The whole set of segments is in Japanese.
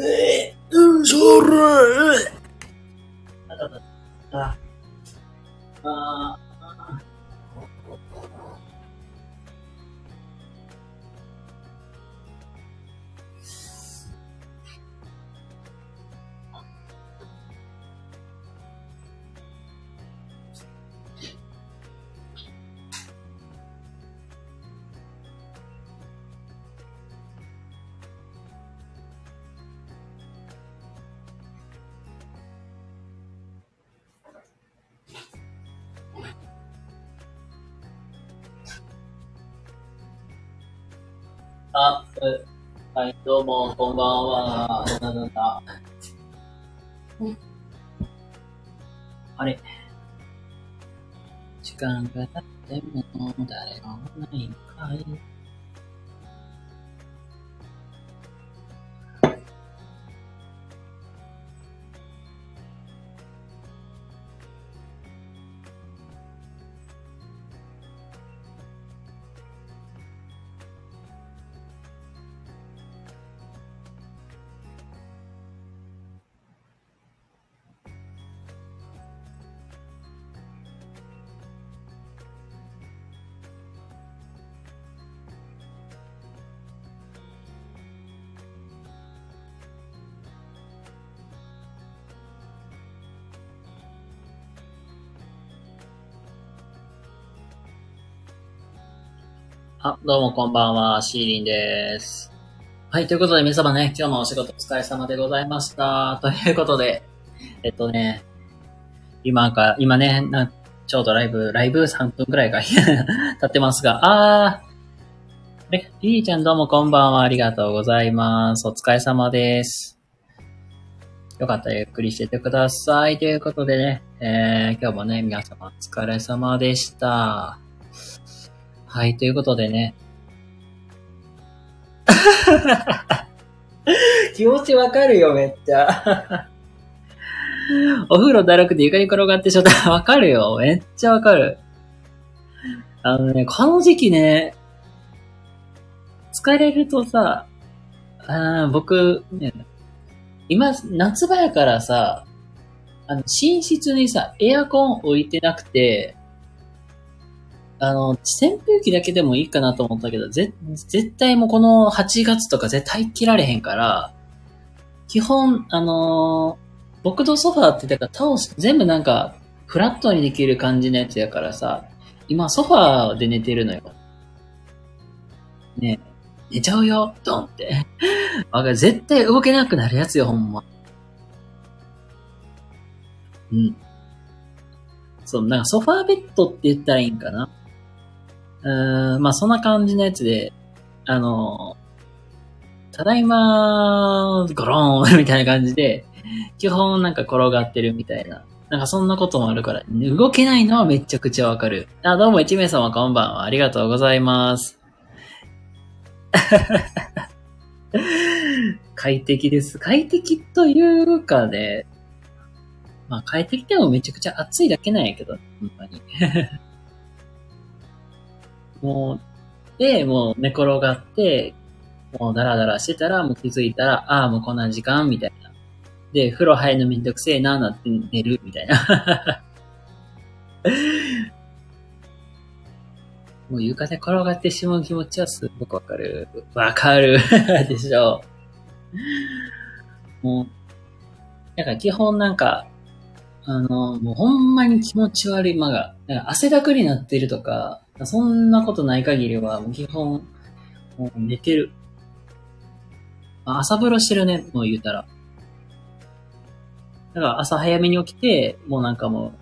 えー、うん、それあ。ああ。どうも、こんばんは。なんだなんだ。あれ時間が経っても誰もないのかいあ、どうもこんばんは、シーリンです。はい、ということで皆様ね、今日もお仕事お疲れ様でございました。ということで、えっとね、今か、今ね、なちょうどライブ、ライブ3分くらいか 経ってますが、あー、え、リリーちゃんどうもこんばんは、ありがとうございます。お疲れ様です。よかったらゆっくりしててください。ということでね、えー、今日もね、皆様お疲れ様でした。はい、ということでね。気持ちわかるよ、めっちゃ。お風呂だるくて床に転がってしょった わかるよ。めっちゃわかる。あのね、この時期ね、疲れるとさ、あー僕、ね、今、夏場やからさ、あの、寝室にさ、エアコン置いてなくて、あの、扇風機だけでもいいかなと思ったけど、ぜ、絶対もうこの8月とか絶対切られへんから、基本、あのー僕のソファーってだから倒す、全部なんか、フラットにできる感じのやつやからさ、今ソファーで寝てるのよ。ねえ、寝ちゃうよ、ドンって。わかる絶対動けなくなるやつよ、ほんま。うん。そう、なんかソファーベッドって言ったらいいんかな。うん、まあそんな感じのやつで、あの、ただいま、ゴローン みたいな感じで、基本なんか転がってるみたいな。なんかそんなこともあるから、動けないのはめちゃくちゃわかる。あ、どうも一名様こんばんは。ありがとうございます。快適です。快適というかね、まあ快適でもめちゃくちゃ暑いだけなんやけど、ほんまに。もう、で、もう寝転がって、もうダラダラしてたら、もう気づいたら、ああ、もうこんな時間みたいな。で、風呂入るのめんどくせえな、なって寝る、みたいな。もう床で転がってしまう気持ちはすごくわかる。わかる でしょう。もう、だか基本なんか、あの、もうほんまに気持ち悪い間が、汗だくになってるとか、そんなことない限りは、もう基本、もう寝てる。まあ朝風呂してるね、もう言うたら。だから朝早めに起きて、もうなんかもう、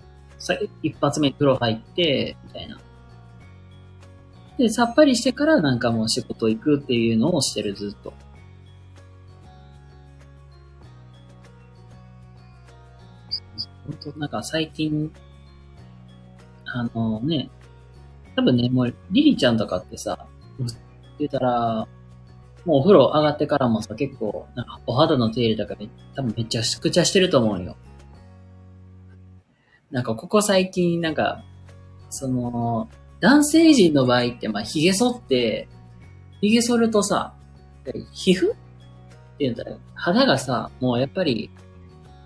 一発目風呂入って、みたいな。で、さっぱりしてからなんかもう仕事行くっていうのをしてる、ずっと。本当なんか最近、あのね、多分ね、もう、リリちゃんとかってさ、言ったら、もうお風呂上がってからもさ、結構、なんかお肌の手入れとかめ多分めっちゃくちゃしてると思うよ。なんかここ最近、なんか、その、男性陣の場合って、まあ、髭剃って、髭剃るとさ、皮膚？ていうんだろう。肌がさ、もうやっぱり、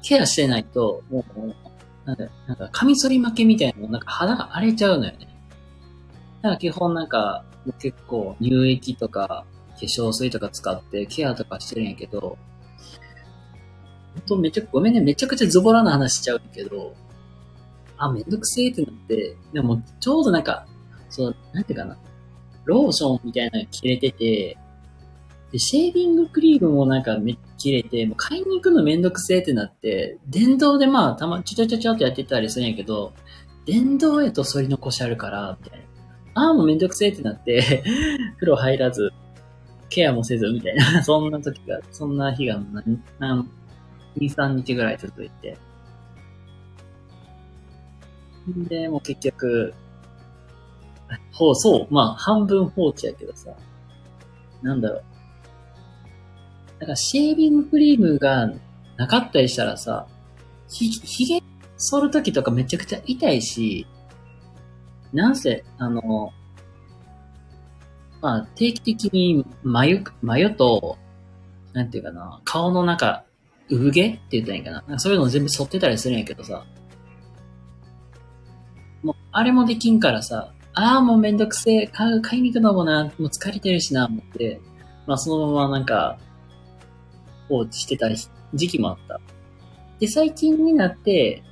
ケアしてないと、もう、なんだなんか、カミソリ負けみたいななんか肌が荒れちゃうのよね。だから基本なんか、結構乳液とか、化粧水とか使ってケアとかしてるんやけど、ほんとめちゃ、ごめんね、めちゃくちゃズボラな話しちゃうけど、あ、めんどくせえってなって、でもちょうどなんか、そう、なんていうかな、ローションみたいなの切れてて、で、シェービングクリームもなんかめ切れて、もう買いに行くのめんどくせえってなって、電動でまあ、たま、ちょちょちょちょっとやってたりするんやけど、電動やと反り残しあるから、みたいな。ああ、もうめんどくせえってなって 風呂入らず、ケアもせず、みたいな。そんな時が、そんな日が何、何、2、3日ぐらい続いて。で、もう結局、ほう、そう、まあ、半分放置やけどさ、なんだろう。だからシェービングクリームがなかったりしたらさ、ひ、ひげ剃るときとかめちゃくちゃ痛いし、なんせ、あの、まあ、定期的に眉、眉と、なんていうかな、顔の中、産毛って言ったらいいかな。そういうの全部剃ってたりするんやけどさ。もう、あれもできんからさ、ああ、もうめんどくせえ、買う買いに行くのもな、もう疲れてるしな、思って、まあそのままなんか、放置してた時期もあった。で、最近になって、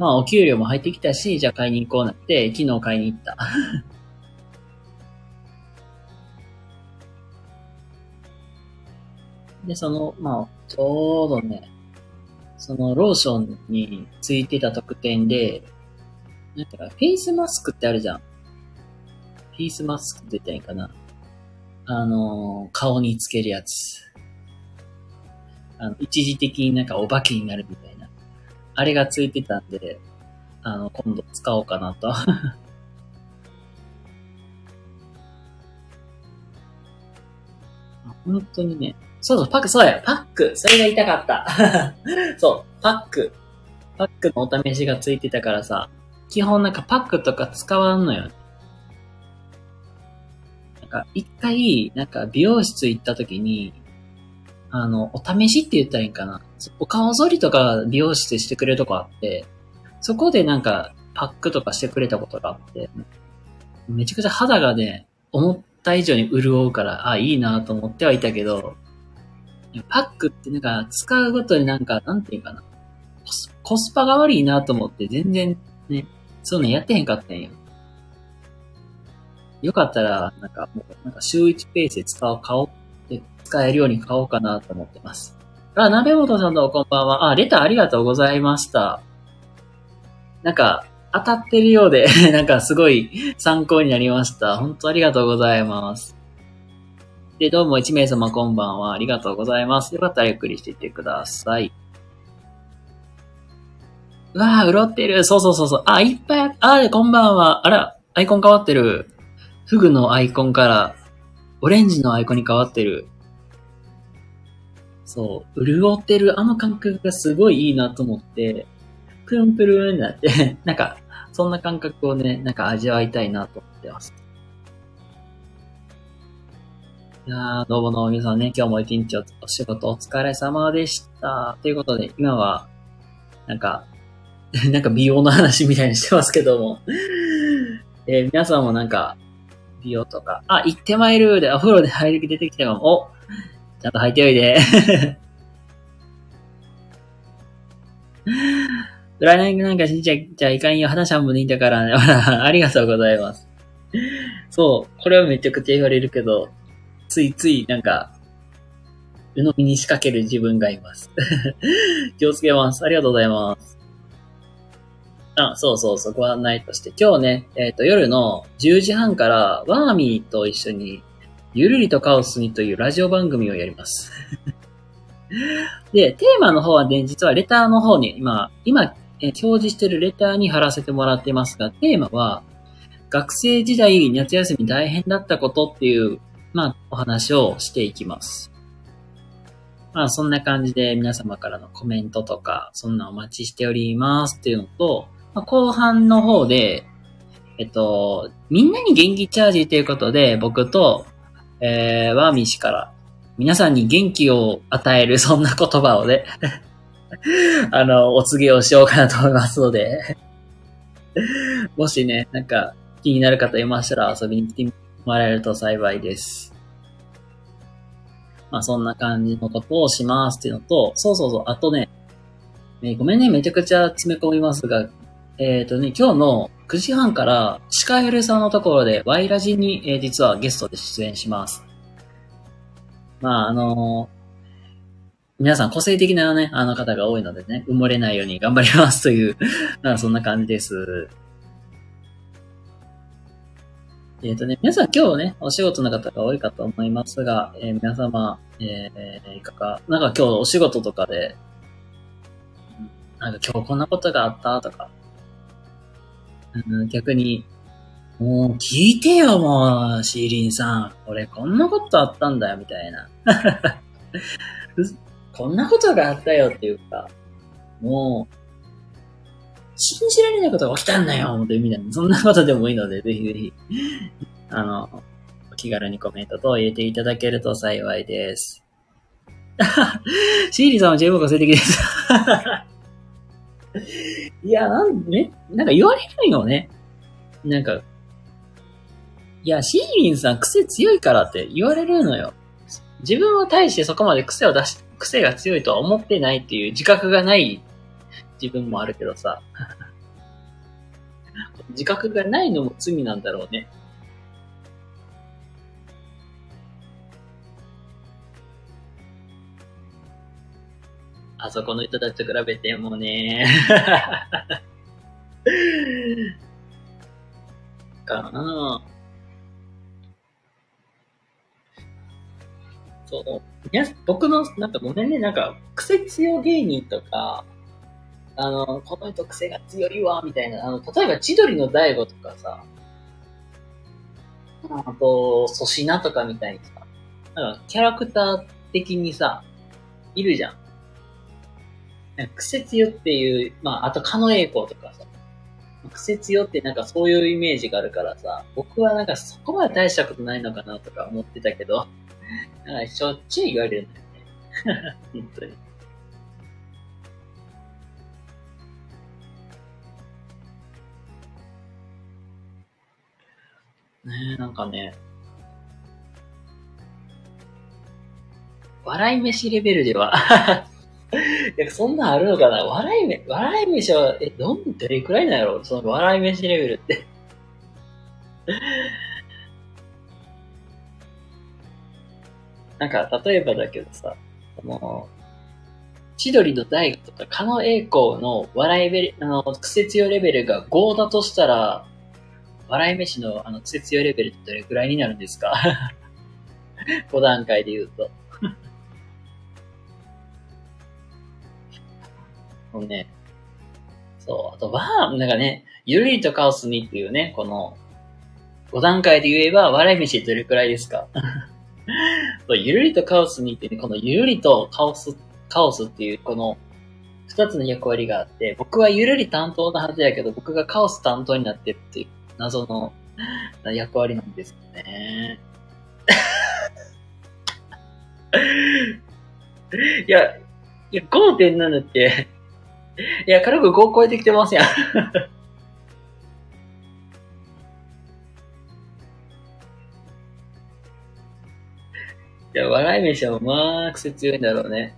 まあお給料も入ってきたし、じゃあ買いに行こうなって、昨日買いに行った。で、その、まあ、ちょうどね、そのローションについてた特典で、なんていうか、フェイスマスクってあるじゃん。フェイスマスクって言ったらいいかな。あの、顔につけるやつ。あの、一時的になんかお化けになるみたいな。あれがついてたんで、あの、今度使おうかなと。本当にね。そうそう、パック、そうや、パック。それが痛かった。そう、パック。パックのお試しがついてたからさ、基本なんかパックとか使わんのよ。なんか、一回、なんか美容室行った時に、あの、お試しって言ったらいいんかな。お顔剃りとか美容室してくれるとこあって、そこでなんかパックとかしてくれたことがあって、めちゃくちゃ肌がね、思った以上に潤うから、あ、いいなと思ってはいたけど、パックってなんか使うごとになんか、なんていうかな。コスコスパが悪いなと思って全然ね、そういうのやってへんかったんよ。よかったら、なんかもう、なんか週1ペースで使う、買おう使えるように買おうかなと思ってます。あ、鍋本さんどうこんばんは。あ、レターありがとうございました。なんか、当たってるようで なんかすごい参考になりました。本当ありがとうございます。で、どうも1名様こんばんは。ありがとうございます。よかったらゆっくりしていってください。うわぁ、潤ってる。そうそうそうそう。あ、いっぱいあ、こんばんは。あら、アイコン変わってる。フグのアイコンからオレンジのアイコンに変わってる。そう、潤ってるあの感覚がすごいいいなと思って、プルンプルンになって なんか、そんな感覚をね、なんか味わいたいなと思ってます。いやー、どうもどうも皆さんね、今日も一日お仕事お疲れ様でした。ということで、今は、なんか、なんか美容の話みたいにしてますけどもえー、皆さんもなんか、美容とか、あ、行ってまいるで、お風呂で入る気出てきたかも。おちゃんと入っておいで。来年なんかしじゃ、じゃいかんよ。話半分でいいんだからね。ありがとうございます。そう。これはめちゃくちゃ言われるけど、ついついなんか、鵜呑みに仕掛ける自分がいます。気をつけます。ありがとうございます。あ、そうそうそう、ご案内として。今日ね、えっ、ー、と、夜の10時半から、ワーミーと一緒にゆるりとカオスにというラジオ番組をやります。で、テーマの方はね、実はレターの方に、今、今、え表示してるレターに貼らせてもらってますが、テーマは、学生時代夏休み大変だったことっていう、まあ、お話をしていきます。まあ、そんな感じで皆様からのコメントとか、そんなお待ちしておりますっていうのと、まあ、後半の方で、えっと、みんなに元気チャージということで、僕とえー、ワーミー氏から皆さんに元気を与える、そんな言葉をね、あの、お告げをしようかなと思いますので もしね、なんか気になる方いましたら遊びに来てもらえると幸いです。まあそんな感じのことをしますっていうのと、そうそうそう、あとね、えー、ごめんね、めちゃくちゃ詰め込みますが、えっ、ー、とね、今日の9時半からシカエルさんのところでワイラジに、えー、実はゲストで出演します。まあ、あの皆さん個性的なね、あの方が多いのでね、埋もれないように頑張りますという なんかそんな感じです。えっ、ー、とね、皆さん今日ね、お仕事の方が多いかと思いますが、えー、皆様、えー、いかが、なんか今日お仕事とかで、なんか今日こんなことがあったとか、うん、逆に、もう聞いてよ、もう、シーリンさん。俺こんなことあったんだよ、みたいな。こんなことがあったよっていうか、もう、信じられないことが起きたんだよみたいな、そんなことでもいいので、ぜひぜひ、あの、お気軽にコメントと入れていただけると幸いです。シーリーさんは十分個性的です。いや、なんね、なんか言われるよね。なんか、いや、シーリンさん癖強いからって言われるのよ。自分は対してそこまで癖を出し、癖が強いとは思ってないっていう自覚がない自分もあるけどさ。自覚がないのも罪なんだろうね。あそこの人たちと比べてもね。かなそう。いや、僕の、なんかごめんね、なんか、癖強芸人とか、あの、この人癖が強いわ、みたいな、あの、例えば千鳥の大悟とかさ、あと、粗品とかみたいにさ、なんかキャラクター的にさ、いるじゃん。癖強っていう、まあ、あと、狩野英孝とかさ、癖強ってなんかそういうイメージがあるからさ、僕はなんかそこまで大したことないのかなとか思ってたけど、なんかしょっちゅう言われるんだよね。本当に。ねえ、なんかね、笑い飯レベルでは、そんなんあるのかな？笑いめ、笑い飯は、え、どん、どれくらいなんやろ？その笑い飯レベルってなんか、例えばだけどさ、この、千鳥の大悟とか、狩野英孝の笑いベル、あの、癖強レベルが5だとしたら、笑い飯のあの、癖強レベルってどれくらいになるんですか ?5 段階で言うと。もうね、そう、あとは、なんかね、ゆるりとカオスにっていうね、この、5段階で言えば、笑い飯どれくらいですか？そうゆるりとカオスにってね、このゆるりとカオス、カオスっていう、この、二つの役割があって、僕はゆるり担当なはずやけど、僕がカオス担当になってるっていう謎の役割なんですよね。いや、いや、5.7って、いや、軽く5超えてきてますやん。いや、笑い飯はまあ、癖強いんだろうね。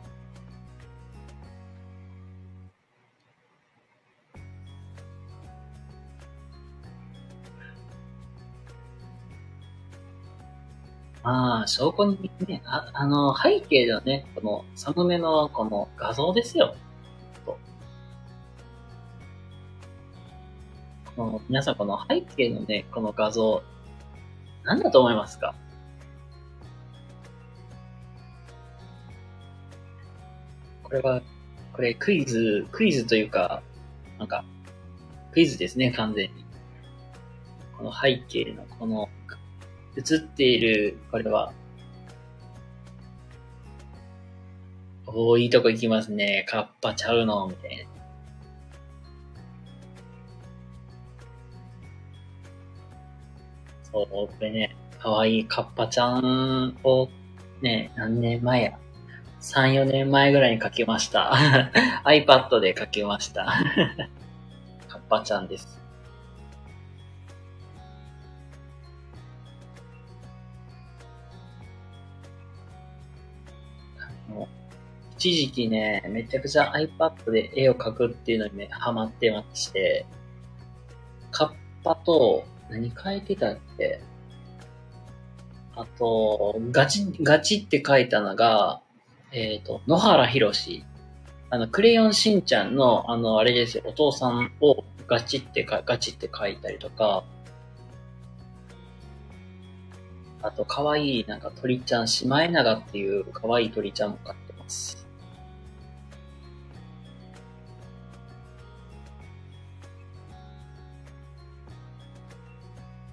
まあ、証拠にね、ああの、背景ではね、この、サムネのこの画像ですよ。この皆さんこの背景のね、この画像、何だと思いますか？これは、これクイズ、クイズというか、なんか、クイズですね、完全に。この背景のこの、映っている、これは、おー、いいとこ行きますね。カッパちゃうの、みたいな。そう、これね、かわいいカッパちゃんをね、何年前や？3、4年前ぐらいに書きました。iPad で書きました。カッパちゃんです。一時期ね、めちゃくちゃ iPad で絵を描くっていうのにね、ハマってまして、カッパと、何描いてたっけ？あと、ガチ、ガチって書いたのが、えっ、ー、と、野原博士。あの、クレヨンしんちゃんの、あの、あれですよ、お父さんをガチってか、ガチって書いたりとか、あと、可愛いいなんか鳥ちゃん、シマエナガっていう可愛い鳥ちゃんも飼ってます。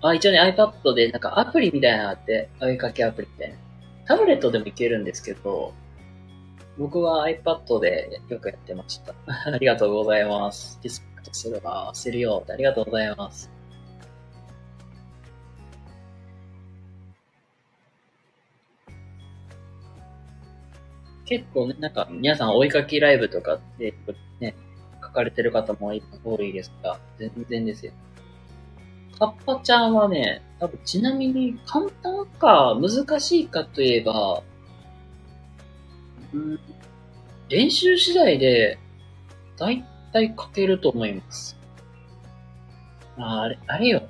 あ、一応ね、iPad でなんかアプリみたいなのがあって、追いかけアプリみたいな。タブレットでもいけるんですけど、僕は iPad でよくやってました。ありがとうございます。リスペクトするわ、するよ。ありがとうございます。結構ね、なんか皆さん追いかけライブとかでね、書かれてる方も多いですが、全然ですよ。カッパちゃんはね、多分ちなみに簡単か難しいかといえば、うん、練習次第で大体書けると思います。ああれ、あれよ。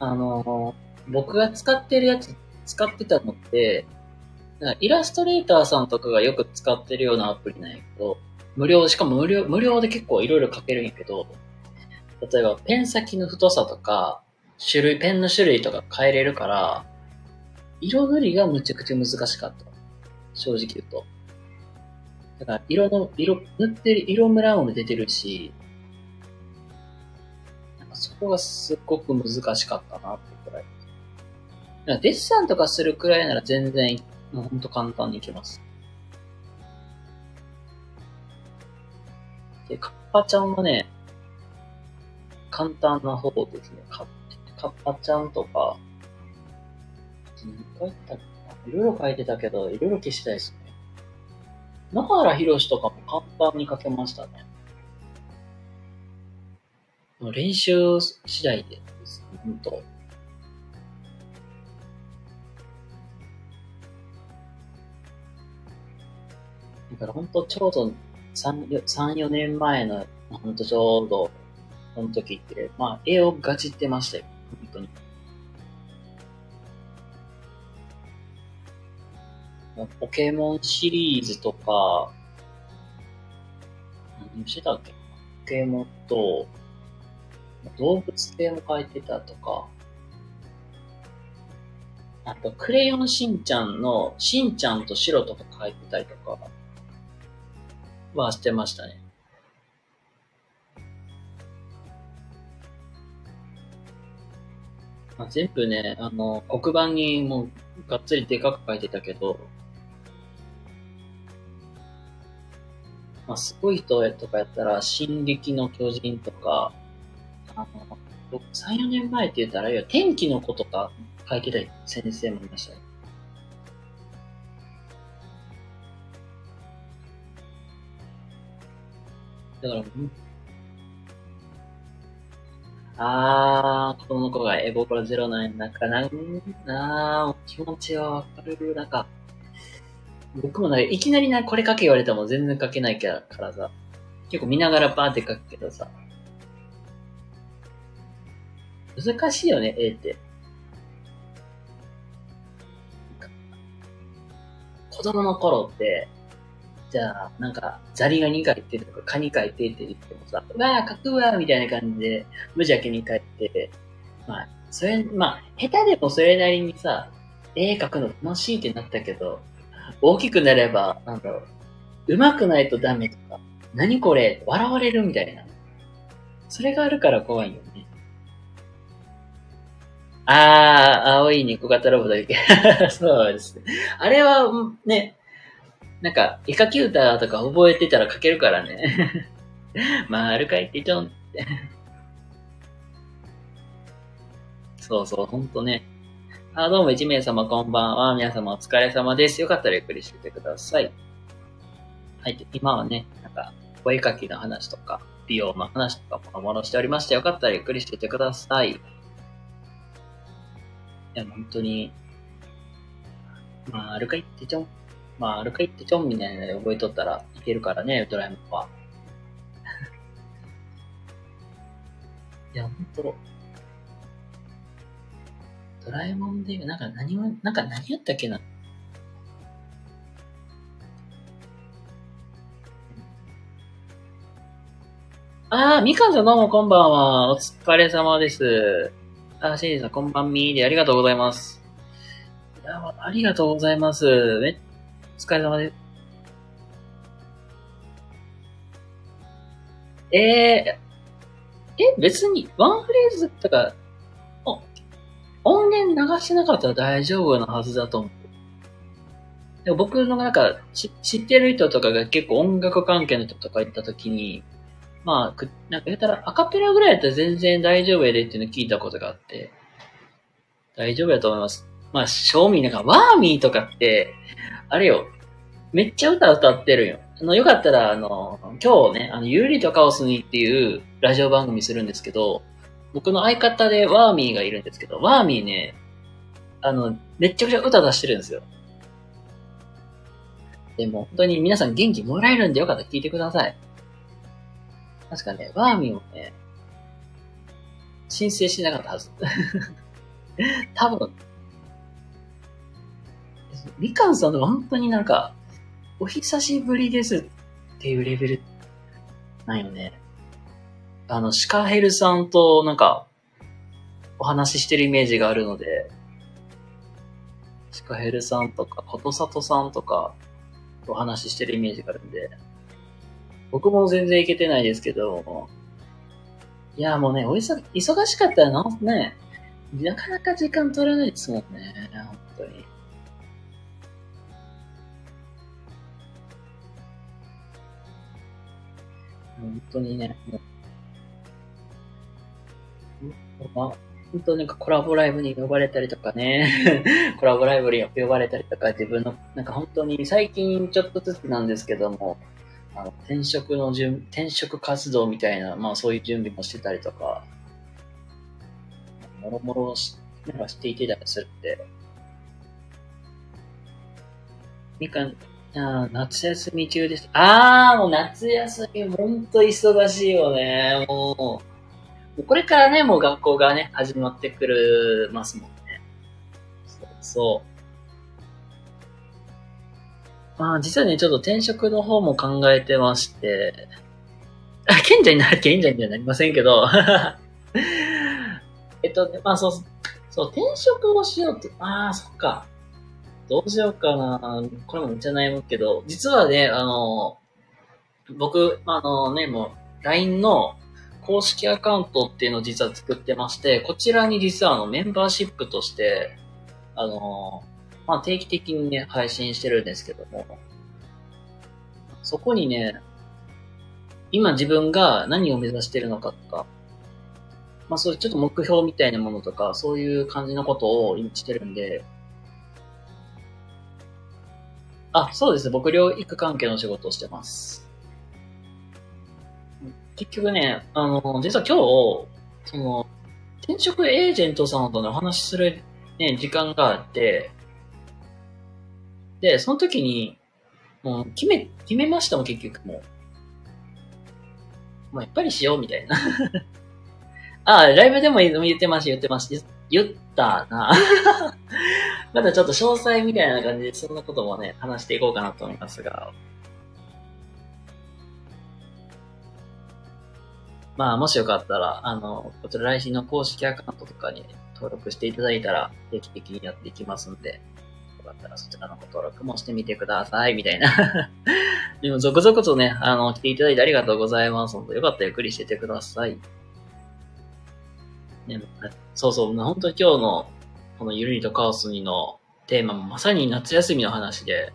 あの僕が使ってるやつ、使ってたのって、イラストレーターさんとかがよく使ってるようなアプリなんやけど、無料、しかも無料、無料で結構いろいろ書けるんやけど、例えばペン先の太さとか、種類、ペンの種類とか変えれるから、色塗りがむちゃくちゃ難しかった。正直言うと。だから、色の、色、塗ってる色ムラも出てるし、なんかそこがすっごく難しかったなってくらい。らデッサンとかするくらいなら全然、もうほんと簡単にいけます。で、カッパちゃんはね、簡単な方ですね。カッパちゃんとか、何書いたっけいろいろ書いてたけど、いろいろ消したいですね。野原博とかも簡単に書けましたね。練習次第でです。ほんと。だから本当ちょうど3、3 4年前の、本当ちょうどその時って、まあ、絵をガチってましたよ。本当に。ポケモンシリーズとか、何してたっけ？ポケモンと、動物系も書いてたとか、あと、クレヨンしんちゃんの、しんちゃんと白とか書いてたりとか、はしてましたね。あ、全部ね、あの、黒板にもうがっつりでかく書いてたけど、まあ、すごい人とかやったら、進撃の巨人とか、あの、3、4年前って言ったら、いや、天気の子とか書いてた先生もいましたね。だから、あー、この子がエボコロゼロなんなんか、なん、なー、気持ちはわかる。なんか、僕もね、いきなりな、これ書け言われても全然書けないからさ、結構見ながらバーって書くけどさ、難しいよね、絵って。子供の頃って、じゃあ、なんか、ザリガニ書いてとか、カニ書いてって言ってもさ、うわー、書くわみたいな感じで、無邪気に書いて、まあ、それ、まあ、下手でもそれなりにさ、絵描くの楽しいってなったけど、大きくなれば、なんだろう、上手くないとダメとか、何これ笑われるみたいな。それがあるから怖いよね。あー、青い猫型ロボだっけ？そうですね。あれは、ね、なんか、絵描き歌とか覚えてたら書けるからね。まあ、あるかいってちょんって。そうそう、ほんとね。あ、どうも1名様こんばんは。皆様お疲れ様です。よかったらゆっくりしててください。はい。今はね、なんか、お絵描きの話とか、美容の話とかももろしておりまして、よかったらゆっくりしててください。いや、本当に、まあ、アルカイってちょん、まあ、アルカイってちょんみたいなので覚えとったらいけるからね、ドラえもんは。いや、本当ドラえもんで、なんか何も、なんか何やったっけな。ああ、みかんさんどうもこんばんは。お疲れ様です。あー、シェリーさんこんばんみーでありがとうございます。いや、ありがとうございます。めっ、お疲れ様です。えー、え、別にワンフレーズとか音源流してなかったら大丈夫なはずだと思う。でも僕のなんか知ってる人とかが結構音楽関係の人とか行った時に、まあ、くなんか言ったらアカペラぐらいやったら全然大丈夫やでっていうの聞いたことがあって、大丈夫やと思います。まあ、正味なんかワーミーとかって、あれよ、めっちゃ歌歌ってるよ。あの、よかったら、あの、今日ね、あの、ユーリとカオスにっていうラジオ番組するんですけど、僕の相方でワーミーがいるんですけど、ワーミーね、あの、めっちゃくちゃ歌出してるんですよ。でも、本当に皆さん元気もらえるんでよかったら聞いてください。確かね、ワーミーもね、申請しなかったはず。多分。みかんさんの本当になんか、お久しぶりですっていうレベルないよね。あの、シカヘルさんとなんか、お話ししてるイメージがあるので、シカヘルさんとか、ことさとさんとか、お話ししてるイメージがあるんで、僕も全然いけてないですけど、いや、もうね、おいさ、忙しかったらな、ね、なかなか時間取れないですもんね、本当に。本当にね、もうまあ、本当なんかコラボライブに呼ばれたりとかね、コラボライブに呼ばれたりとか、自分の、なんか本当に最近ちょっとずつなんですけども、あの転職の準、転職活動みたいな、まあそういう準備もしてたりとか、もろもろし、なんかしていてたりするって。みかん、あ夏休み中です。ああ、もう夏休み、ほんと忙しいよね、もう。これからね、もう学校がね、始まってくるますもんね。そうそう。まあ、実はね、ちょっと転職の方も考えてまして、あ、賢者になる賢者にはなりませんけど、えっと、まあそう、そう、転職をしようって、ああ、そっか。どうしようかな。これもめっちゃ悩むけど、実はね、あの、僕、あのね、もう、LINE の公式アカウントっていうのを実は作ってまして、こちらに実はあのメンバーシップとして、あのまあ、定期的にね、配信してるんですけども、そこにね、今自分が何を目指してるのかとか、まあそういうちょっと目標みたいなものとか、そういう感じのことを今してるんで、あ、そうです。僕、療育関係の仕事をしてます。結局ね、あの、実は今日、その、転職エージェントさんとね、お話しするね、時間があって、で、その時に、もう、決め、決めましたもん、結局もう。もうやっぱりしよう、みたいな。あ、ライブでも言ってました、言ってました。言ったな。まだちょっと詳細みたいな感じで、そんなこともね、話していこうかなと思いますが。まあ、もしよかったら、あの、こちら来週の公式アカウントとかに登録していただいたら、定期的にやっていきますんで、よかったらそちらのご登録もしてみてください、みたいな。でも、続々とね、あの、来ていただいてありがとうございます。本当よかったらゆっくりしててください。ね、そうそう、本当に今日のこのゆるりとカオスにのテーマもまさに夏休みの話で、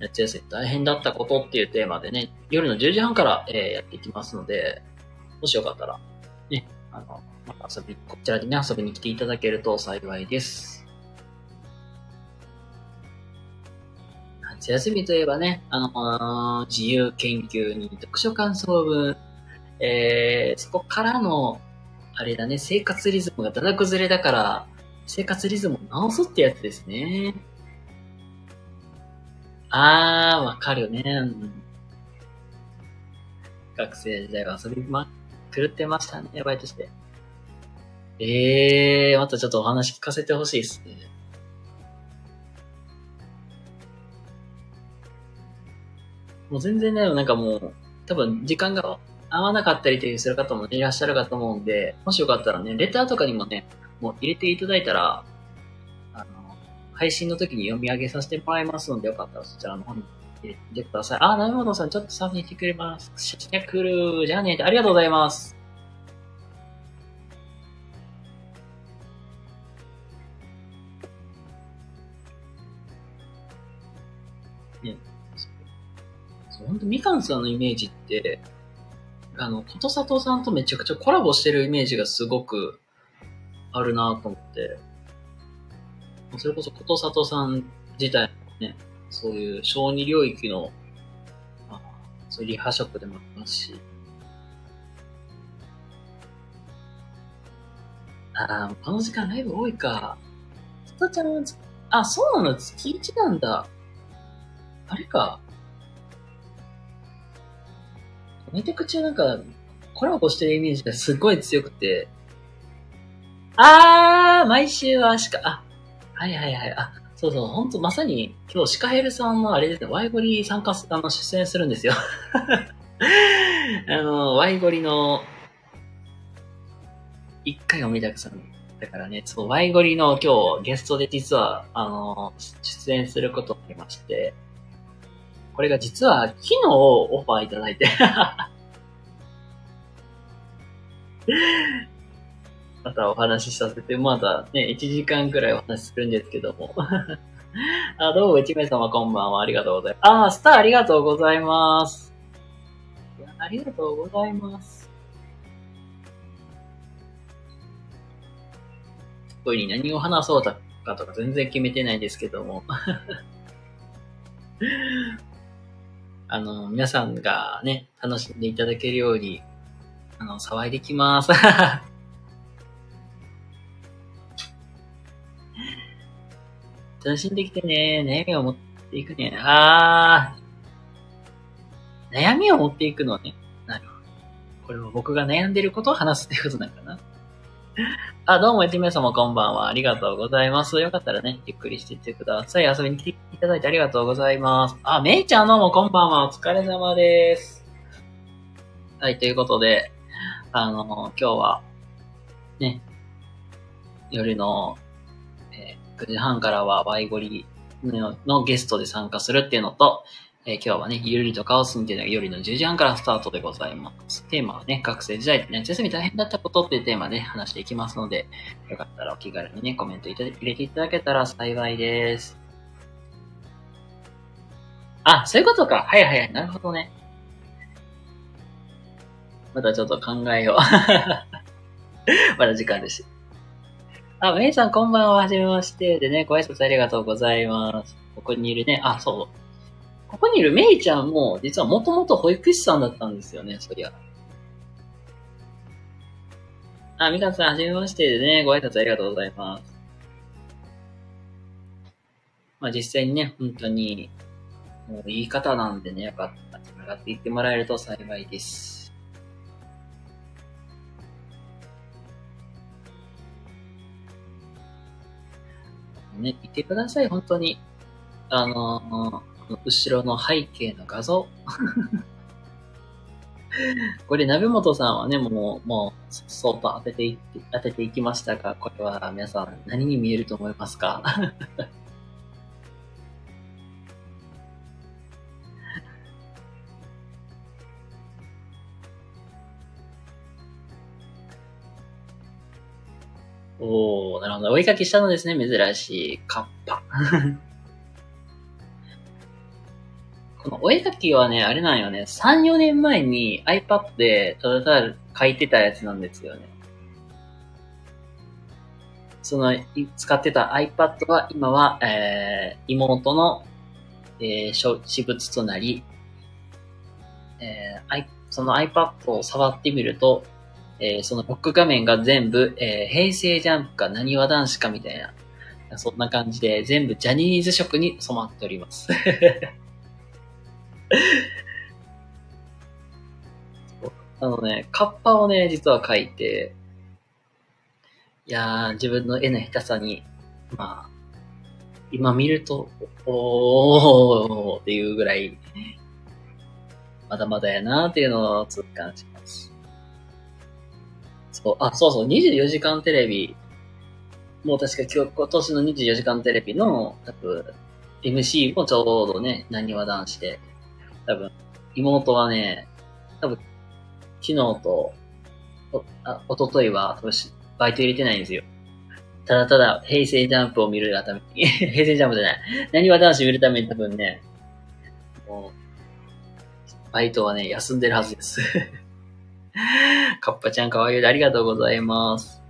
夏休み大変だったことっていうテーマでね、夜の10時半から、えー、やっていきますので、もしよかったら、ね、あの、また遊び、こちらにね、遊びに来ていただけると幸いです。夏休みといえばね、あのー、自由研究に読書感想文、えー、そこからのあれだね、生活リズムがだだ崩れだから、生活リズムを直すってやつですね。あー、わかるね。学生時代は遊びま、狂ってましたね、バイトして。えー、またちょっとお話聞かせてほしいですね。もう全然ね、なんかもう、多分時間が合わなかったりというする方もいらっしゃるかと思うんで、もしよかったらね、レターとかにもね、もう入れていただいたら、あの、配信の時に読み上げさせてもらいますので、よかったらそちらの方に入れてください。あ、なるほどさん、ちょっとサーフィンしてくれます。してくる。じゃあね、ありがとうございます。ね、そう、ほんとみかんさんのイメージって、あの、ことさとさんとめちゃくちゃコラボしてるイメージがすごくあるなと思って、それこそことさとさん自体もね、そういう小児領域の、あそういうリハ職でもありますし、ああ、この時間ライブ多いか。さとちゃんあ、そうなの月1なんだ。あれか。めちゃくちゃなんか、コラボしてるイメージがすごい強くて。あー、毎週はしか、あ、はいはいはい、あ、そうそう、ほんとまさに今日シカヘルさんのあれですね、ワイゴリ参加す、あの、出演するんですよ。あの、ワイゴリの、一回お見たくさんだからね、そう、ワイゴリの今日ゲストで実は、あの、出演することになりまして、これが実は昨日オファーいただいて、またお話しさせて、またね、1時間くらいお話しするんですけども。あ、どうも、一名様こんばんは。ありがとうございます。あ、スターありがとうございます。いやありがとうございます。特に何を話そうかとか全然決めてないんですけども。あの、皆さんがね、楽しんでいただけるように、あの、騒いできます。楽しんできてね。悩みを持っていくね。あー。悩みを持っていくのね。なるほど。これは僕が悩んでることを話すってことなのかな。あ、どうも、えてみ様こんばんは。ありがとうございます。よかったらね、ゆっくりしていってください。遊びに来ていただいてありがとうございます。あ、めいちゃんどうもこんばんは。お疲れ様です。はい、ということで、あの、今日は、ね、夜の、えー9時半からはワイゴリのゲストで参加するっていうのと、えー今日はね、ゆるりとカオスンっていうのが夜の10時半からスタートでございます。テーマはね、学生時代夏休み大変だったことっていうテーマで話していきますので、よかったらお気軽にね、コメントいた入れていただけたら幸いです。あ、そういうことか。はいはいはい。なるほどね。またちょっと考えよう。まだ時間です。あ、メイさんこんばんは。はじめまして。でね、ご挨拶ありがとうございます。ここにいるね、あ、そう。ここにいるメイちゃんも、実はもともと保育士さんだったんですよね、そりゃ。あ、みかさん、はじめましてでね、ご挨拶ありがとうございます。まあ実際にね、本当に、もういい方なんでね、よかった繋がっていってもらえると幸いです。ね、見てください、本当に。あのー後ろの背景の画像。これ、鍋本さんはね、もう、もう、そっと当ててい、当てていきましたが、これは皆さん何に見えると思いますか？おー、なるほど。お絵かきしたのですね、珍しい。カッパ。このお絵かきはね、あれなんよね、3、4年前に iPad でただただ書いてたやつなんですよね。その、使ってた iPad は、今は、えー、妹の、えー、私物となり、えー、その iPad を触ってみると、えー、そのロック画面が全部、えー、平成ジャンプか何わ男子かみたいな、そんな感じで全部ジャニーズ色に染まっております。あのね、カッパをね、実は書いて、いやー、自分の絵の下手さに、まあ、今見ると、おーっていうぐらい、まだまだやなーっていうのを痛感します。そう、あ、そうそう、24時間テレビ、もう確か今日、今年の24時間テレビの、多分、MC もちょうどね、何話男子で、多分、妹はね、多分、昨日と、お、あ、おとといは、多分、バイト入れてないんですよ。ただただ、平成ジャンプを見るために、平成ジャンプじゃない。何話男子見るために多分ね、もう、バイトはね、休んでるはずです カッパちゃんかわいいでありがとうございます。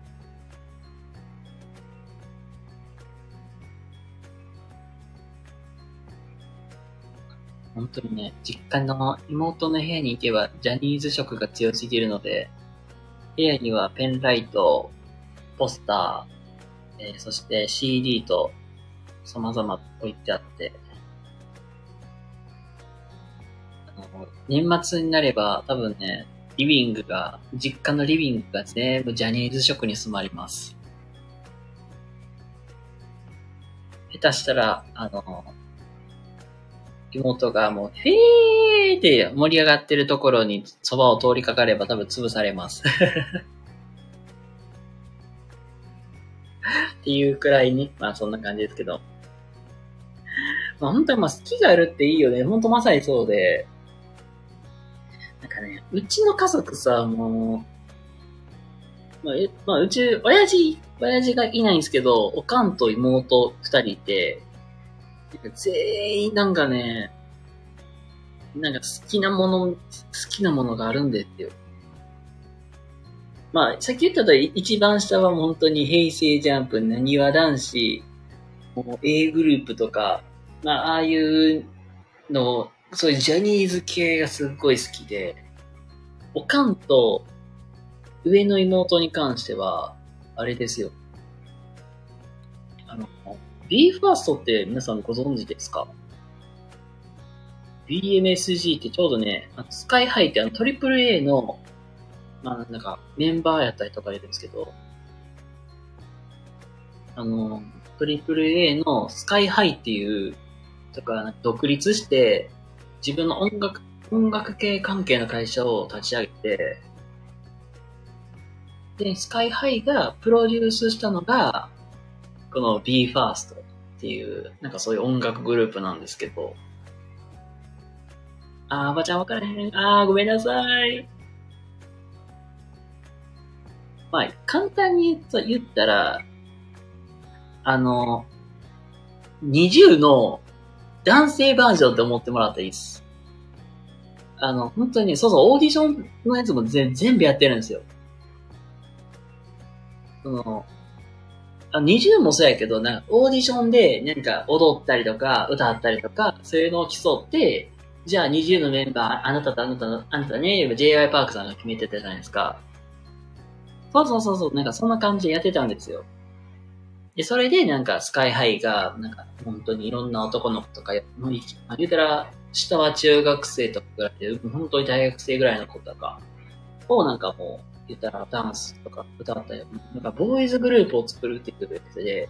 本当にね、実家の妹の部屋に行けばジャニーズ色が強すぎるので、部屋にはペンライト、ポスター、えー、そして CD と様々置いてあって、あの年末になれば多分ね、リビングが、実家のリビングが全部ジャニーズ色に染まります。下手したら、あの、妹がもう、フィーって盛り上がってるところにそばを通りかかれば多分潰されます。っていうくらいに、まあそんな感じですけど。まあ本当にまあ好きがあるっていいよね。本当まさにそうで。なんかね、うちの家族さ、もう、まあ、まあ、うち、親父、親父がいないんですけど、おかんと妹二人いて、全員なんかね、なんか好きなもの、好きなものがあるんですよ。まあ、さっき言ったと一番下は本当に平成ジャンプ、なにわ男子、A グループとか、まあ、ああいうの、そういうジャニーズ系がすっごい好きで、おかんと上の妹に関しては、あれですよ。あの、BE:FIRST って皆さんご存知ですか ?BMSG ってちょうどね、スカイハイってあのトリプル A の、まあなんかメンバーやったりとかいるんですけど、あの、トリプル A のスカイハイっていう、とか独立して自分の音楽、音楽系関係の会社を立ち上げて、で、スカイハイがプロデュースしたのが、この BE:FIRST っていう、なんかそういう音楽グループなんですけど、あー、おばちゃんわからへん。あー、ごめんなさい。まあ、簡単に言ったら、あの、20の男性バージョンって思ってもらったらいいです。あの、本当に、そうそう、オーディションのやつも全部やってるんですよ。その、あ、20もそうやけど、なんか、オーディションで、なんか、踊ったりとか、歌ったりとか、そういうのを競って、じゃあ20のメンバー、あなたとあなたの、あなたね、J.Y. パークさんが決めてたじゃないですか。そうそうそうそう、なんかそんな感じでやってたんですよ。で、それでなんかスカイハイが、なんか本当にいろんな男の子とか、もう言うたら、下は中学生とかぐらいで、本当に大学生ぐらいの子とか、をなんかもう、言ったらダンスとか歌ったり、なんかボーイズグループを作るっていうやつで、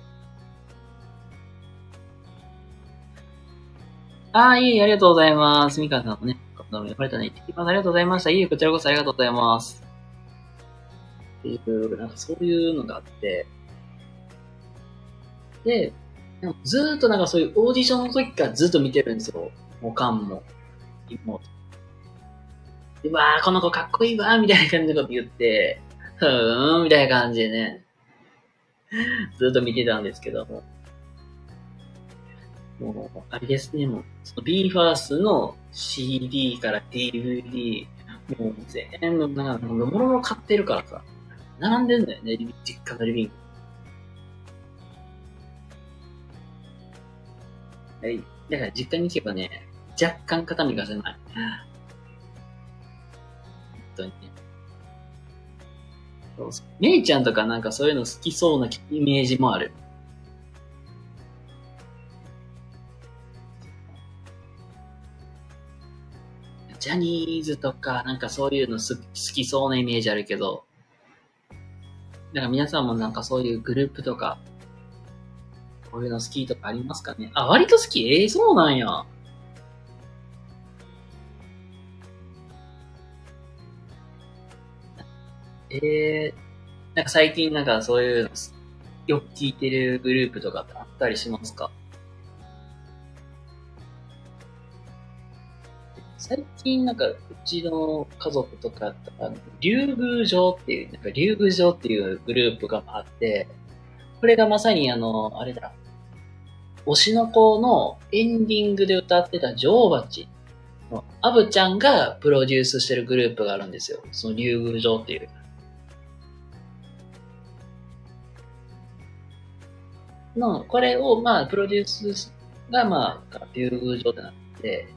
ああ、いい、ありがとうございます。みかんさんもね、どうも呼ばれたね。行ってきます。ありがとうございました。いい、こちらこそありがとうございます。っていう、なんかそういうのがあって、で、ずーっとなんかそういうオーディションの時からずっと見てるんですよ。おかんも、妹うわー、この子かっこいいわー、みたいな感じのこと言って、ふーん、みたいな感じでね、ずっと見てたんですけども。もう、あれですね、もう、その BE:FIRST の CD から DVD、もう全部、なんか、もろもろ買ってるからさ、並んでんだよね、実家のリビング。はい。だから実家に行けばね、若干肩身が狭い。当にね。そうそう。めいちゃんとかなんかそういうの好きそうなイメージもある。ジャニーズとか、なんかそういうの好きそうなイメージあるけど、だか皆さんもなんかそういうグループとか、こういうの好きとかありますかね？あ、割と好きええー、そうなんや。えー、なんか最近なんかそういうよく聞いてるグループとかってあったりしますか？最近なんか、うちの家族とか、あの、竜宮城っていう、なんか竜宮城っていうグループがあって、これがまさにあの、あれだ、推しの子のエンディングで歌ってた女王蜂のアブちゃんがプロデュースしてるグループがあるんですよ。その竜宮城っていう。の、これをまあ、プロデュースがまあ、竜宮城ってなって、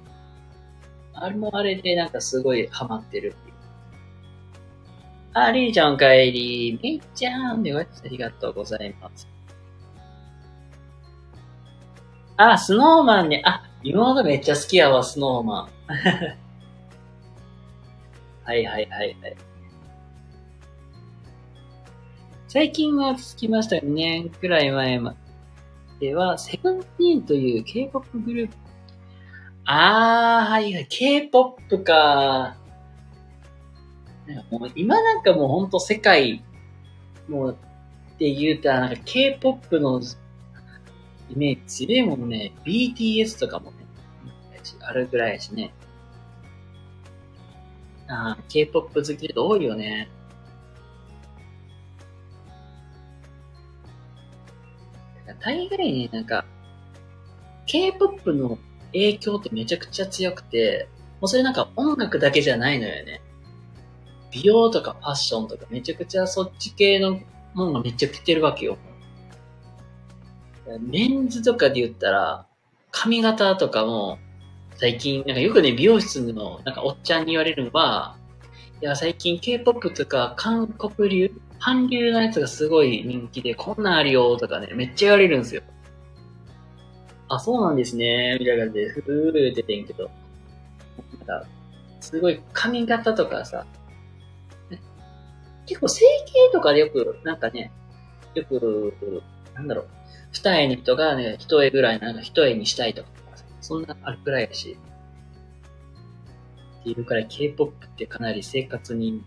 あれもあれでなんかすごいハマってるっていう。あ、りーちゃんお帰り。みっちゃんでごありがとうございます。あ、スノーマンね。あ、妹めっちゃ好きやわ、スノーマン。はいはいはいはい。最近は聞きました2年くらい前までは、セブンティーンという K-POP グループあー、はいはい、K-POP か。なんかもう今なんかもうほんと世界、もうって言うたらなんか K-POP のイメージ強いもね。BTS とかもね、あるぐらいやしね。あー、K-POP 好き人多いよね。大概ね、なんか、K-POP の影響ってめちゃくちゃ強くて、もうそれなんか音楽だけじゃないのよね。美容とかファッションとかめちゃくちゃそっち系のものがめっちゃ来てるわけよ。メンズとかで言ったら、髪型とかも、最近、なんかよくね、美容室の、なんかおっちゃんに言われるのは、いや、最近 K-POP とか韓国流、韓流のやつがすごい人気で、こんなんあるよとかね、めっちゃ言われるんですよ。あ、そうなんですね、みたいな感じで、ふー出てんけど。なんか、すごい髪型とかさ、結構整形とかでよく、なんかね、よく、なんだろう、二重の人がね、一重ぐらいなんか一重にしたいとか、そんなあるくらいやし。っていうくらい K-POP ってかなり生活に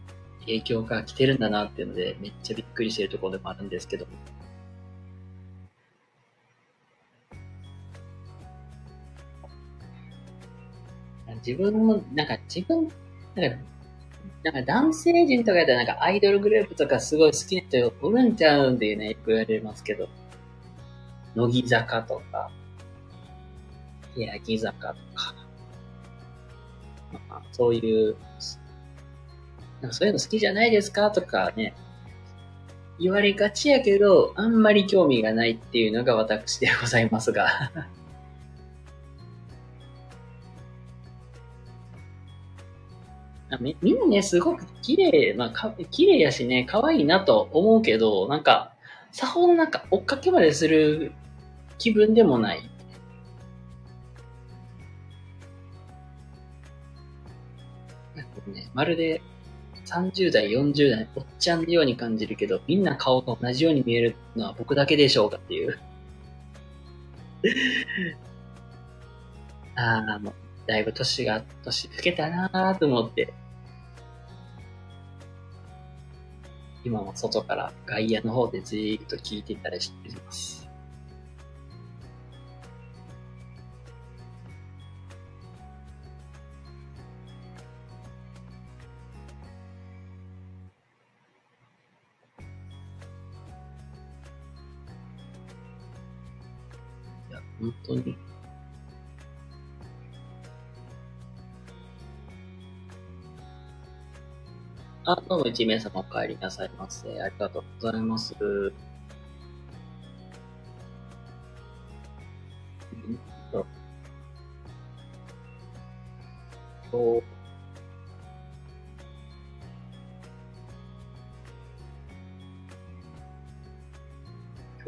影響が来てるんだなっていうので、めっちゃびっくりしてるところでもあるんですけど。自分も、なんか自分、なんか、なんか男性陣とかやったらなんかアイドルグループとかすごい好きな人おるんちゃうんってね、よく言われますけど。乃木坂とか、欅坂とか、まあ、そういう、なんかそういうの好きじゃないですかとかね、言われがちやけど、あんまり興味がないっていうのが私でございますが みみんなね、すごく綺麗、まあ、か綺麗やしね、可愛いなと思うけど、なんか、さほどなんか追っかけまでする気分でもない。なんかね、まるで30代、40代、おっちゃんのように感じるけど、みんな顔が同じように見えるのは僕だけでしょうかっていう。ああ、もう、だいぶ年が、年老けたなぁと思って、今も外から外野の方でじーっと聞いてたりしています。本当に。あ、どうも一名様お帰りなさいませ。ありがとうございます。うん？と。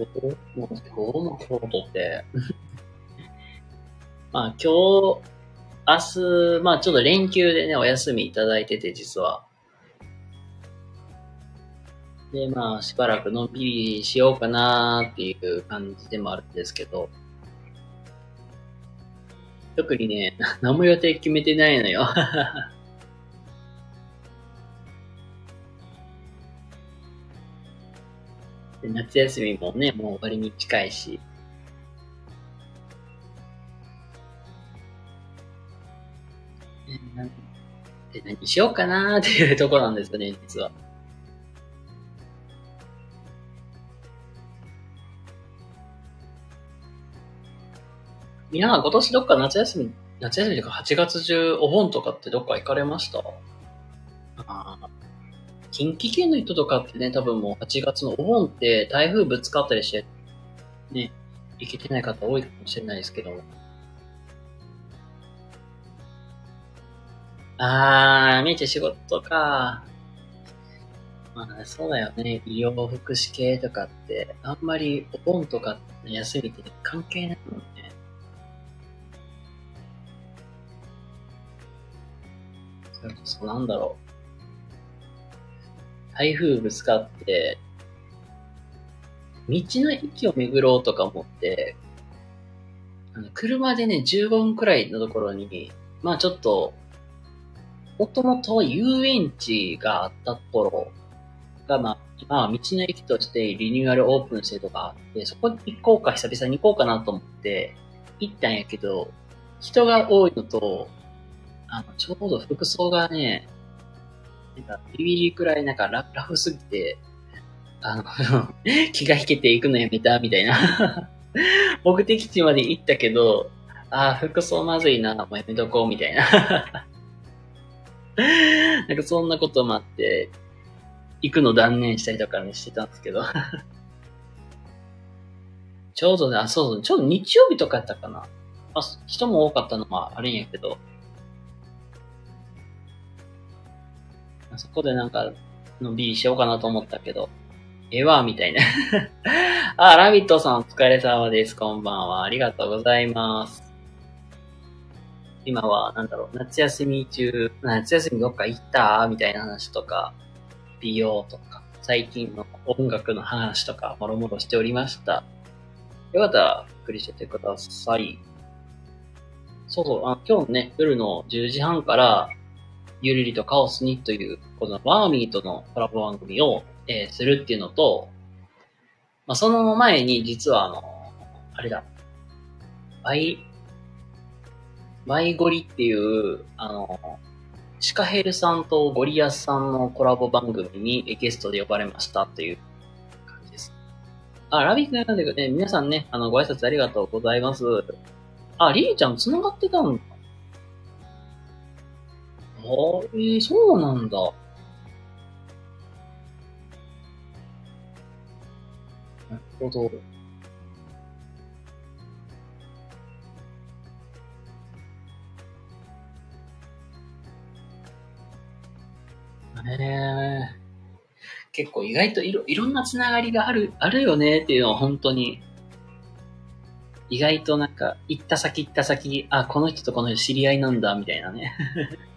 日、今日の、今日の？京都って、まあ今日、明日、まあちょっと連休でね、お休みいただいてて、実は。で、まあしばらくの？んびりしようかなっていう感じでもあるんですけど、特にね、何も予定決めてないの？よ。夏休みもね、もう終わりに近いし。で何しようかなーっていうところなんですよね、実は。皆さん今年どっか夏休み、夏休みというか8月中お盆とかってどっか行かれました？近畿圏の人とかってね、多分もう8月のお盆って台風ぶつかったりして、ね、行けてない方多いかもしれないですけど。あー、めっちゃ仕事か。まあ、そうだよね。医療福祉系とかって、あんまりお盆とか休みって関係ないもんね。それこそなんだろう。台風ぶつかって、道の駅を巡ろうとか思って、あの車でね、15分くらいのところに、まあちょっと、もともと遊園地があったところが、まあ、今は道の駅としてリニューアルオープンしてとかあって、そこに行こうか、久々に行こうかなと思って、行ったんやけど、人が多いのと、あの、ちょうど服装がね、なんか、ビビりくらいなんかララフすぎて、あの、気が引けていくのやめた、みたいな。目的地まで行ったけど、ああ、服装まずいな、もうやめとこう、みたいな。なんかそんなこともあって、行くの断念したりとかね、してたんですけど。ちょうどね、あ、そうそう、ちょうど日曜日とかやったかな。あ、人も多かったのもあるんやけど、そこでなんか、のんびりしようかなと思ったけど、ええわ、みたいな。あ、ラビットさんお疲れ様です。こんばんは。ありがとうございます。今は、なんだろう、夏休み中、夏休みどっか行った？みたいな話とか、美容とか、最近の音楽の話とか、もろもろしておりました。よかったら、ゆっくりしててください。そうそう、あ今日ね、夜の10時半から、ゆるりとカオスにという、このワーミーとのコラボ番組を、えーするっていうのと、まあ、その前に実はあの、あれだ、バイ、バイゴリっていう、あの、シカヘルさんとゴリアスさんのコラボ番組にゲストで呼ばれましたという感じです。あ、ラビックなんでね、皆さんね、あの、ご挨拶ありがとうございます。あ、リーちゃん繋がってたん。あえ、そうなんだ。なるほど。へえ結構意外といろいろんなつながりがある、あるよねっていうのは本当に、意外となんか、行った先行った先、あ、この人とこの人知り合いなんだ、みたいなね。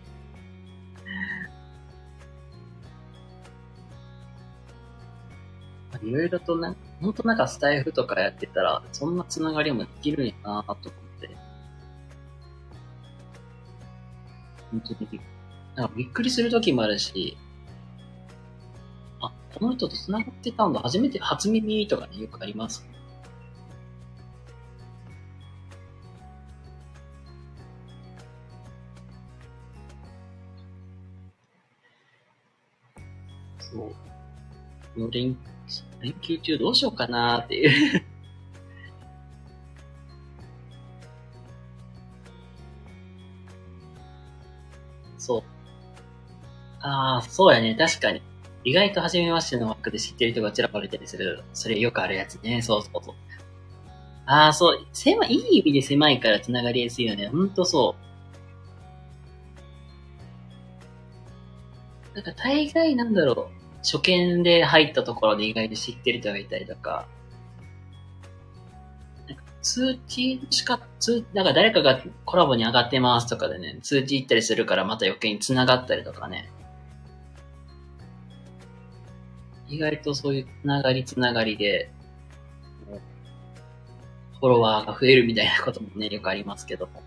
いろいろとな、本当なんかスタイフとかやってたら、そんなつながりもできるんやなと思って。本当にびっなんかびっくりする時もあるし、あ、この人と繋がってたんだ、初めて、初耳とかね、よくあります。そう。この連連休中どうしようかなーっていう。そう。ああ、そうやね。確かに。意外と初めましての枠で知ってる人がちらほらいたりする。それよくあるやつね。そうそうそう。ああ、そう。狭い、いい意味で狭いから繋がりやすいよね。ほんとそう。なんか大概なんだろう、初見で入ったところで意外と知ってる人がいたりとか、なんか通知しか、通、なんか誰かがコラボに上がってますとかでね、通知行ったりするからまた余計に繋がったりとかね。意外とそういうつながりつながりで、フォロワーが増えるみたいなこともね、よくありますけども。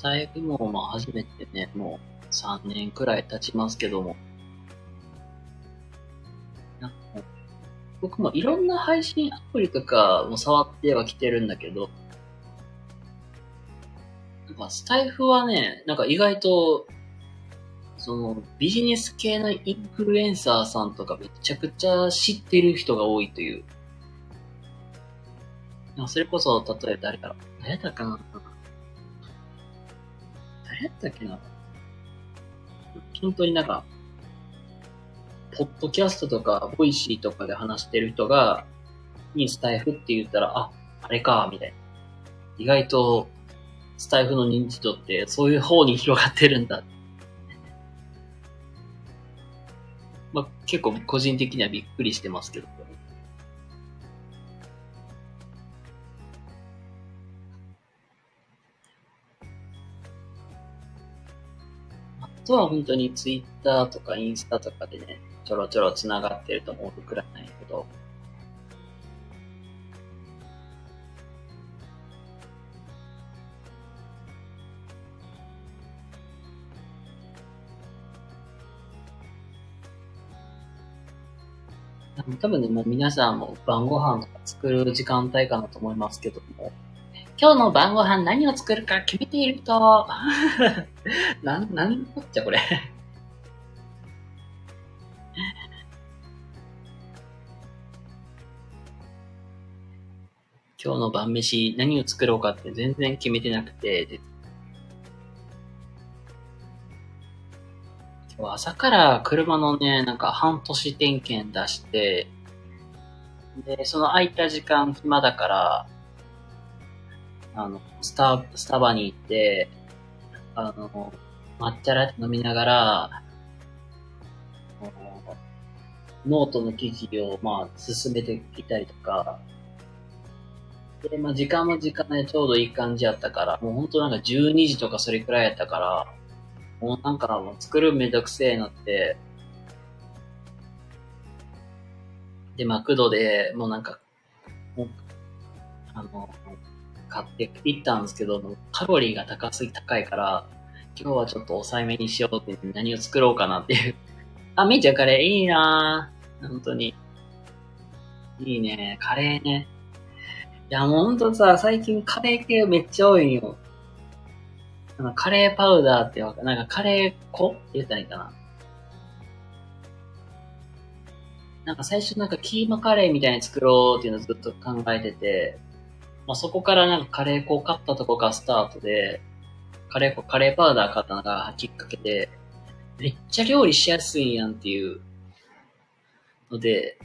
スタイフもまあ初めてね、もう3年くらい経ちますけども。なんか僕もいろんな配信アプリとかも触ってはきてるんだけど、なんかスタイフはね、なんか意外と、そのビジネス系のインフルエンサーさんとかめちゃくちゃ知ってる人が多いという。それこそ、例えば誰だろう。誰だかなやったっけな本当になんか、ポッドキャストとか、ボイシーとかで話してる人が、にスタイフって言ったら、あ、あれか、みたいな。意外と、スタイフの認知度ってそういう方に広がってるんだ。まあ、結構個人的にはびっくりしてますけど。とは本当にツイッターとかインスタとかでね、ちょろちょろ繋がってると思うくらなんやけど、多分ね、もう皆さんも晩ご飯とか作る時間帯かなと思いますけども、今日の晩ご飯何を作るか決めていると、なん、なんこっちゃこれ。今日の晩飯何を作ろうかって全然決めてなくて、今日朝から車のね、なんか半年点検出して、で、その空いた時間暇だから、あの、スタ、スタバに行って、あの、抹茶ラテ飲みながら、ノートの記事を、まあ、進めていたりとか、で、まあ、時間も時間でちょうどいい感じやったから、もうほんとなんか12時とかそれくらいやったから、もうなんかもう作るめんどくせえなって、で、マクドで、もうなんか、も、あの、買っていったんですけど、カロリーが高すぎ、高いから、今日はちょっと抑えめにしようって言って何を作ろうかなっていう。あ、めっちゃんカレーいいなぁ。本当に。いいね。カレーね。いや、もうほんとさ、最近カレー系めっちゃ多いんよ。あの、カレーパウダーってわかなんかカレー粉って言ったらいいかな。なんか最初なんかキーマカレーみたいに作ろうっていうのをずっと考えてて、まあ、そこからなんかカレー粉を買ったとこがスタートで、カレー粉、カレーパウダー買ったのがきっかけで、めっちゃ料理しやすいんやんっていうので、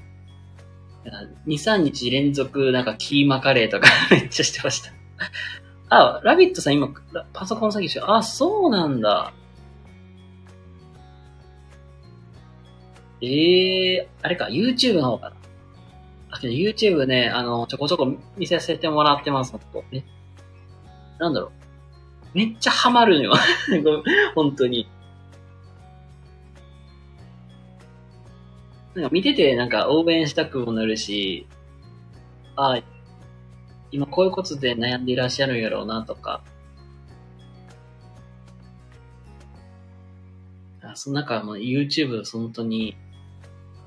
2、3日連続なんかキーマカレーとか めっちゃしてました。あ、ラビットさん今パソコン作業してる。あ、そうなんだ。ええー、あれか、YouTube の方かな。あ、けど YouTube ね、あの、ちょこちょこ見させてもらってます、ほんと。えなんだろう。めっちゃハマるのよ。本当に。なんか見ててなんか応援したくもなるし、あ今こういうことで悩んでいらっしゃるんやろうなとか、あその中も YouTube 本当に、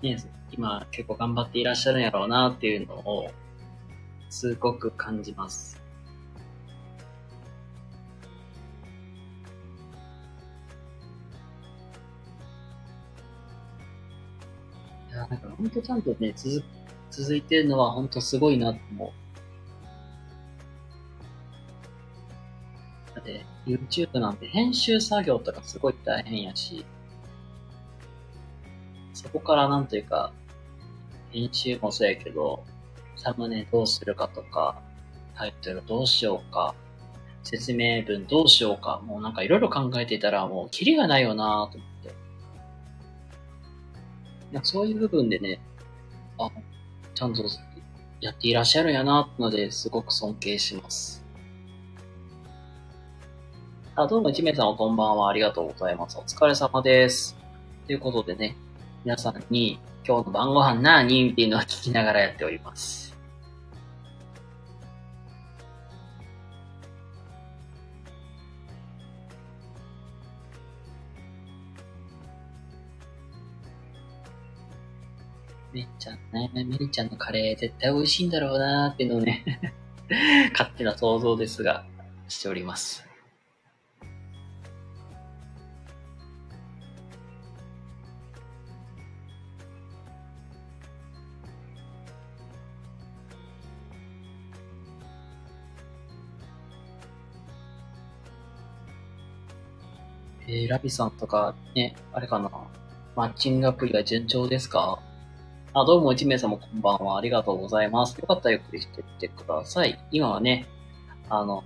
ね、今結構頑張っていらっしゃるんやろうなっていうのを、すごく感じます。いや、なんか本当ちゃんとね、続、続いてるのは本当すごいなと思う。だって、YouTube なんて編集作業とかすごい大変やし、そこからなんというか、編集もそうやけど、サムネどうするかとか、タイトルどうしようか、説明文どうしようか、もうなんかいろいろ考えていたらもうキリがないよなと思って。なんかそういう部分でね、あ、ちゃんとやっていらっしゃるんやな、ので、すごく尊敬します。あ、どうも、一名さんこんばんは。ありがとうございます。お疲れ様です。ということでね、皆さんに今日の晩ご飯なにっていうのを聞きながらやっております。めっちゃね、メリちゃんのカレー絶対美味しいんだろうなーっていうのをね 勝手な想像ですが、しております。えー、ラビさんとかね、あれかな、マッチングアプリが順調ですか？あ、どうも、一名様こんばんは。ありがとうございます。よかったらゆっくりしてみてください。今はね、あの、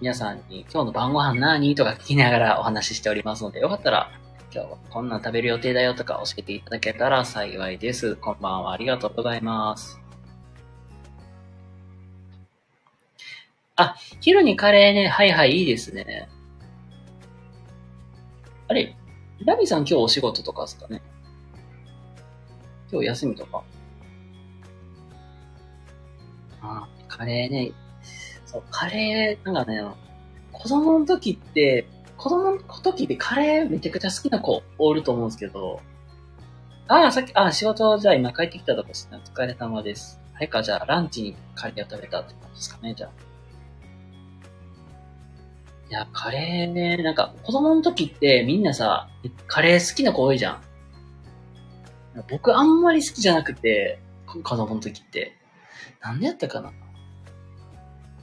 皆さんに今日の晩ご飯何？とか聞きながらお話ししておりますので、よかったら今日はこんなん食べる予定だよとか教えていただけたら幸いです。こんばんは。ありがとうございます。あ、昼にカレーね。はいはい、いいですね。あれ、ラビさん今日お仕事とかですかね？今日休みとか？あ、カレーね。そう、カレー、なんかね、子供の時って、子供の時ってカレーめちゃくちゃ好きな子おると思うんですけど、ああ、さっき、ああ、仕事、じゃあ今帰ってきたとこですね。お疲れ様です。はいか、じゃあランチにカレーを食べたって感じですかね、じゃあ。いや、カレーね、なんか、子供の時ってみんなさ、カレー好きな子多いじゃん。僕あんまり好きじゃなくて、子供の時って。なんでやったかな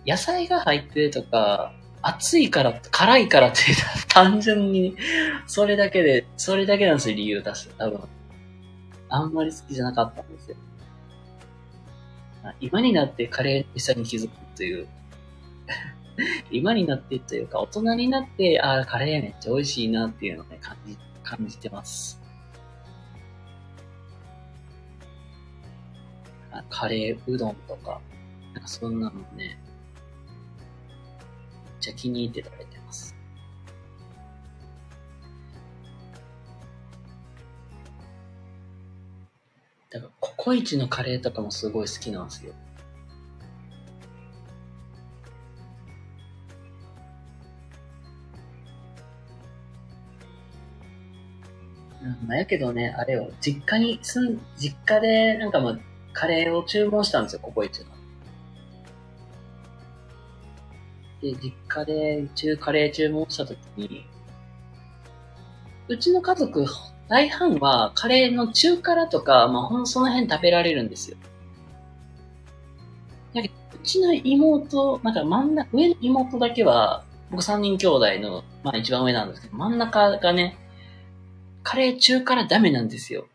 野菜が入ってるとか、熱いから、辛いからって 単純に、それだけで、それだけなんですよ、理由を出す。多分。あんまり好きじゃなかったんですよ。今になってカレーにさに気づくという 今になってというか、大人になって、ああ、カレーめっちゃ美味しいなっていうのをね、感じ、感じてます。カレーうどんとか、なんかそんなのね、めっちゃ気に入って食べてます。だから、ココイチのカレーとかもすごい好きなんですよ。うん、まあ、やけどね、あれを、実家に住ん、実家で、なんかまあ、カレーを注文したんですよ、ココイチの。で、実家で中カレー注文したときに、うちの家族、大半はカレーの中辛とか、まあ、ほんその辺食べられるんですよ。だけど、うちの妹、なんか真ん中、上の妹だけは、僕三人兄弟の、まあ一番上なんですけど、真ん中がね、カレー中辛ダメなんですよ。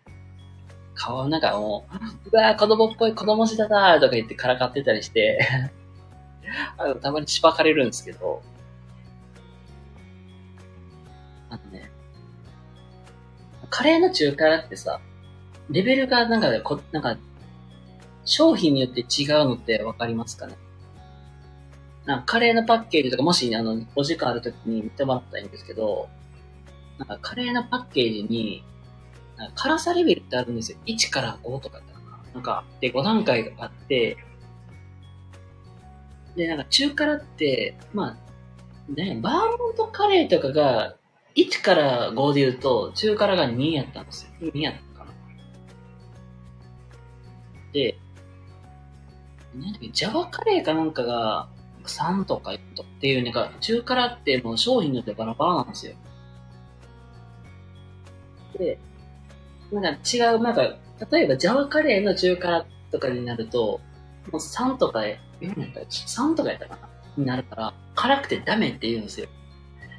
顔の中もう、うわー子供っぽい子供舌だーとか言ってからかってたりして。あの、たまにしばかれるんですけど、あのね、カレーの中辛ってさ、レベルがなんか、こなんか、商品によって違うのってわかりますかね？なんかカレーのパッケージとか、もし、あの、お時間あるときに見てもらったらいいんですけど、なんかカレーのパッケージに、なんか辛さレベルってあるんですよ。1から5とかってなんか、で、5段階があって、で、なんか中辛って、まあ、ね、バーモントカレーとかが、1から5で言うと、中辛が2やったんですよ。2やったかな。で、なんだっけ、ジャワカレーかなんかが3とか4とっていう、なんか、中辛ってもう商品によってバラバラなんですよ。で、なんか違う、なんか、例えばジャワカレーの中辛とかになると、もう3とか、4やった3とかやったかなになるから、辛くてダメって言うんですよ。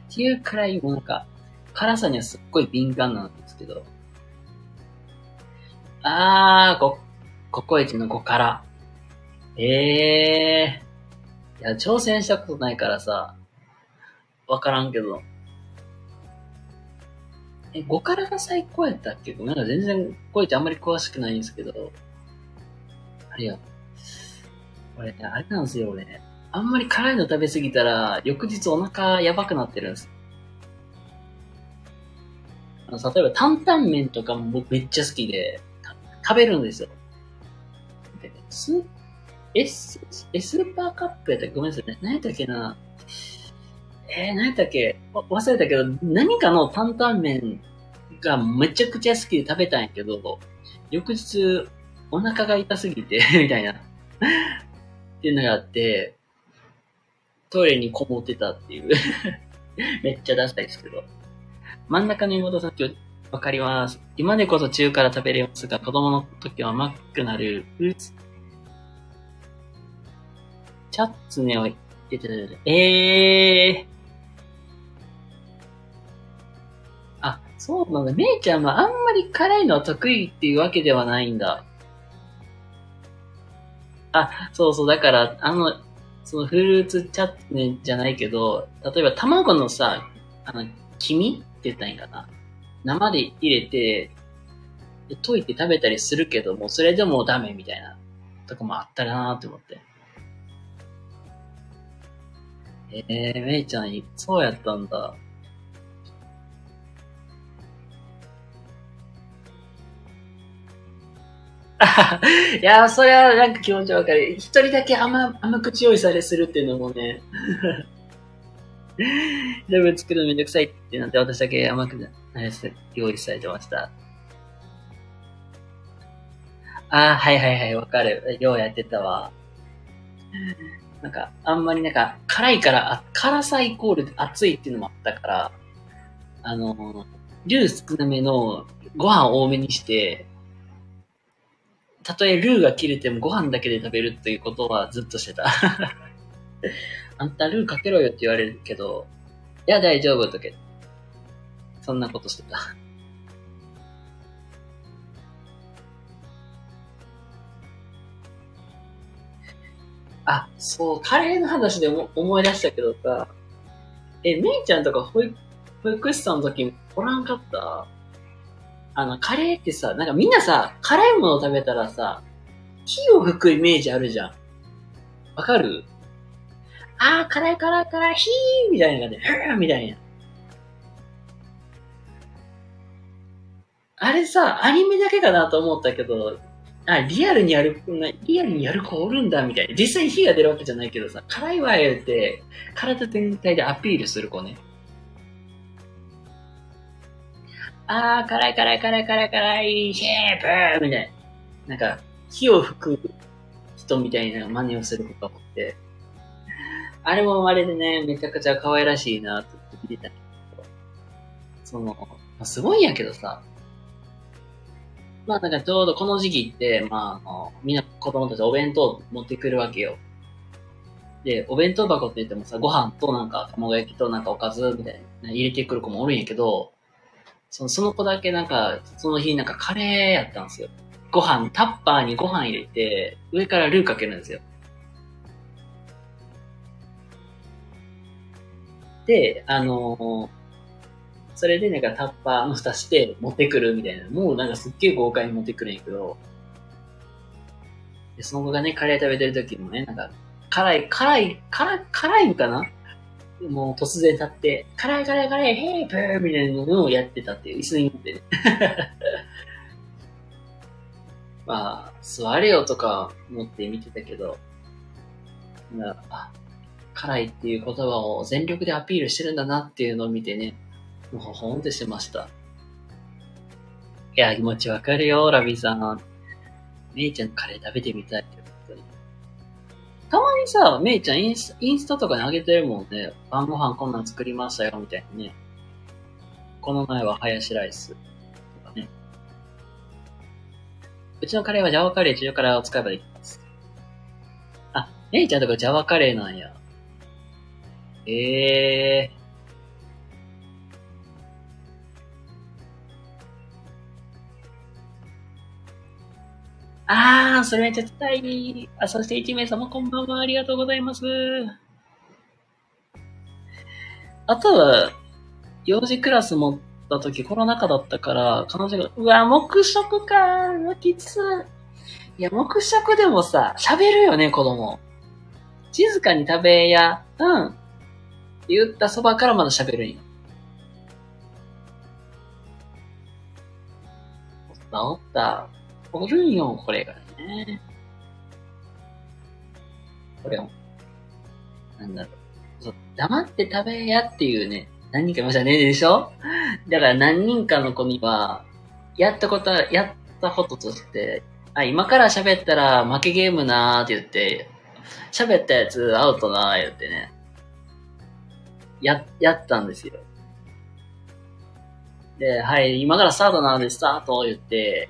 っていうくらい、なんか、辛さにはすっごい敏感なんですけど、あー、こ、ココイチの5から。ええー。いや、挑戦したことないからさ、わからんけど。え、5からが最高やったっけなんか全然、ココイチあんまり詳しくないんですけど。あれや。俺ね、あれなんですよ、俺。あんまり辛いの食べ過ぎたら、翌日お腹やばくなってるんです。あの、例えば担々麺とかも僕めっちゃ好きで、食べるんですよ。で、ス、エス、エスーパーカップやったっけごめんなさいね。何やったっけなえー、何やったっけ？忘れたけど、何かの担々麺がめちゃくちゃ好きで食べたんやけど、翌日お腹が痛すぎて みたいなっていうのがあって、トイレにこもってたっていう めっちゃダサいですけど。真ん中の妹さん、今日、わかります。今でこそ中から食べれますが、子供の時は甘くなる。チャッツネを言ってた。ええー。そうなんだ。めいちゃんはあんまり辛いのは得意っていうわけではないんだ。あ、そうそう。だから、あの、そのフルーツチャッツネじゃないけど、例えば卵のさ、あの、黄身って言ったらいいかな。生で入れて、溶いて食べたりするけども、それでもダメみたいな、とかもあったらなって思って。えー、めいちゃん、そうやったんだ。いや、それはなんか気持ちわかる。一人だけ甘、甘口用意されするっていうのもね。全部作るのめんどくさいってなって私だけ甘く用意されてました。ああ、はいはいはい、わかる。ようやってたわ。なんか、あんまりなんか、辛いから、あ辛さイコール熱いっていうのもあったから、あの、ルー少なめのご飯多めにして、たとえルーが切れてもご飯だけで食べるっていうことはずっとしてた。あんたルーかけろよって言われるけど、いや大丈夫とけ。そんなことしてた。あ、そう、カレーの話で思い出したけどさ、え、めいちゃんとか保育保育士さんの時おらんかった？あの、カレーってさ、なんかみんなさ、辛いもの食べたらさ、火を吹くイメージあるじゃん。わかる？あー、辛い辛い辛い、ヒーみたいな感じで、ふーみたいな。あれさ、アニメだけかなと思ったけど、あ、リアルにやる、リアルにやる子おるんだ、みたいな。実際に火が出るわけじゃないけどさ、辛いわよって、体全体でアピールする子ね。あー、辛い辛い辛い辛い辛い、シェープみたいな。なんか、火を吹く人みたいな真似をする子がおって、あれもあれでね、めちゃくちゃ可愛らしいなって見てたけど、その、あ、すごいんやけどさ、まあなんかちょうどこの時期って、まあ、あのみんな子供たちお弁当持ってくるわけよ。で、お弁当箱って言ってもさ、ご飯となんか卵焼きとなんかおかずみたいな入れてくる子もおるんやけど、そのその子だけなんか、その日なんかカレーやったんですよ。ご飯、タッパーにご飯入れて、上からルーかけるんですよ。で、あの、それでなんかタッパーの蓋して持ってくるみたいな。もうなんかすっげえ豪快に持ってくるんやけど、で、その子がね、カレー食べてる時もね、なんか、辛い、辛い、辛い、辛いんかなもう突然立って、辛い辛い辛い、ヘイプーみたいなのをやってたっていう、椅子に乗ってね。まあ、座れよとか思って見てたけど、あ、辛いっていう言葉を全力でアピールしてるんだなっていうのを見てね、もうほんとしてました。いや、気持ちわかるよ、ラビーさん。めいちゃんのカレー食べてみたいって、たまにさ、めいちゃんインスインスタとかにあげてるもんね。晩ご飯こんなん作りましたよ、みたいなね。この前はハヤシライス。とかね。うちのカレーはジャワカレー、中華カレーを使えばできます。あ、めいちゃんとかジャワカレーなんや。ええー。あー、それめっちゃ伝えい。あ、そして一名様こんばんは。ありがとうございます。あとは、幼児クラス持った時コロナ禍だったから、彼女が、うわ、黙食かうわ、きつい。いや、黙食でもさ、喋るよね、子供。静かに食べや、うん。言ったそばからまだ喋るんよ。おったお。るんよ、これがね。これを、なんだろう。そう黙って食べやっていうね、何人かいましたね、でしょ？だから何人かの子には、やったこと、やったこととして、あ、今から喋ったら負けゲームなーって言って、喋ったやつアウトなー言ってね、や、やったんですよ。で、はい、今からスタートなんでスタート言って、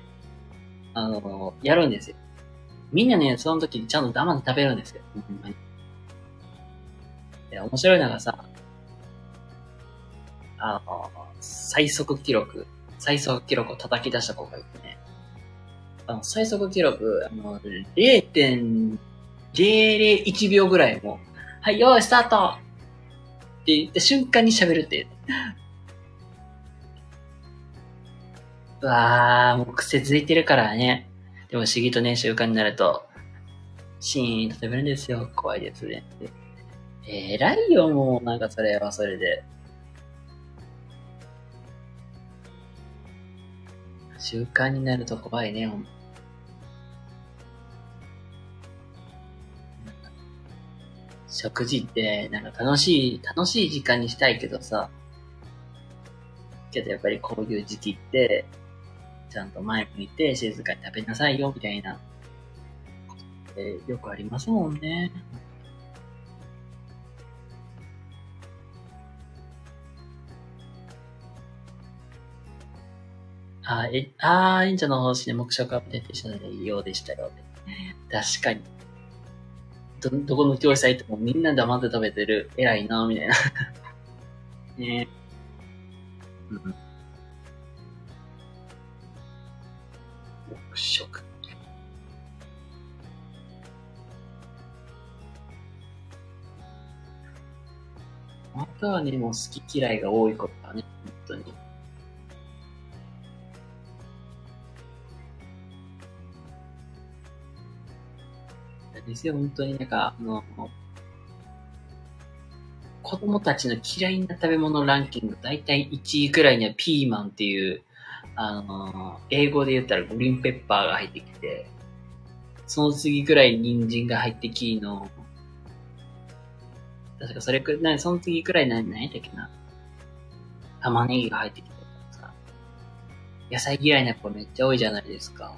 あの、やるんですよ。みんなね、その時にちゃんと黙って食べるんですよ。ほんまに。で、面白いのがさ、あの、最速記録、最速記録を叩き出した子がいてね、あの、最速記録、あの、0.001秒ぐらいも、はい、用意スタートって言った瞬間に喋るってう。わー、もう癖づいてるからね。でも不思議とね、習慣になると、シーンと食べるんですよ。怖いですね。えらいよ、もう、なんかそれはそれで。習慣になると怖いね、ほん食事って、なんか楽しい、楽しい時間にしたいけどさ、けどやっぱりこういう時期って、ちゃんと前向いて静かに食べなさいよ、みたいな、えよくありますもんね。あ、え、あー、演者の方針で目標アップデートしたらいいようでしたよ。確かに。ど、どこの教室入ってもみんな黙って食べてる。偉いな、みたいな。ねうん。またはね、もう好き嫌いが多いことだね、本当に。ですよ、本当になんか、あの、子供たちの嫌いな食べ物ランキング、だいたい1位くらいにはピーマンっていう、あの、英語で言ったらグリーンペッパーが入ってきて、その次くらいに人参が入ってきの、確かそれくらい、その次くらい何、何やっけな。玉ねぎが入ってきてさ、野菜嫌いな子めっちゃ多いじゃないですか。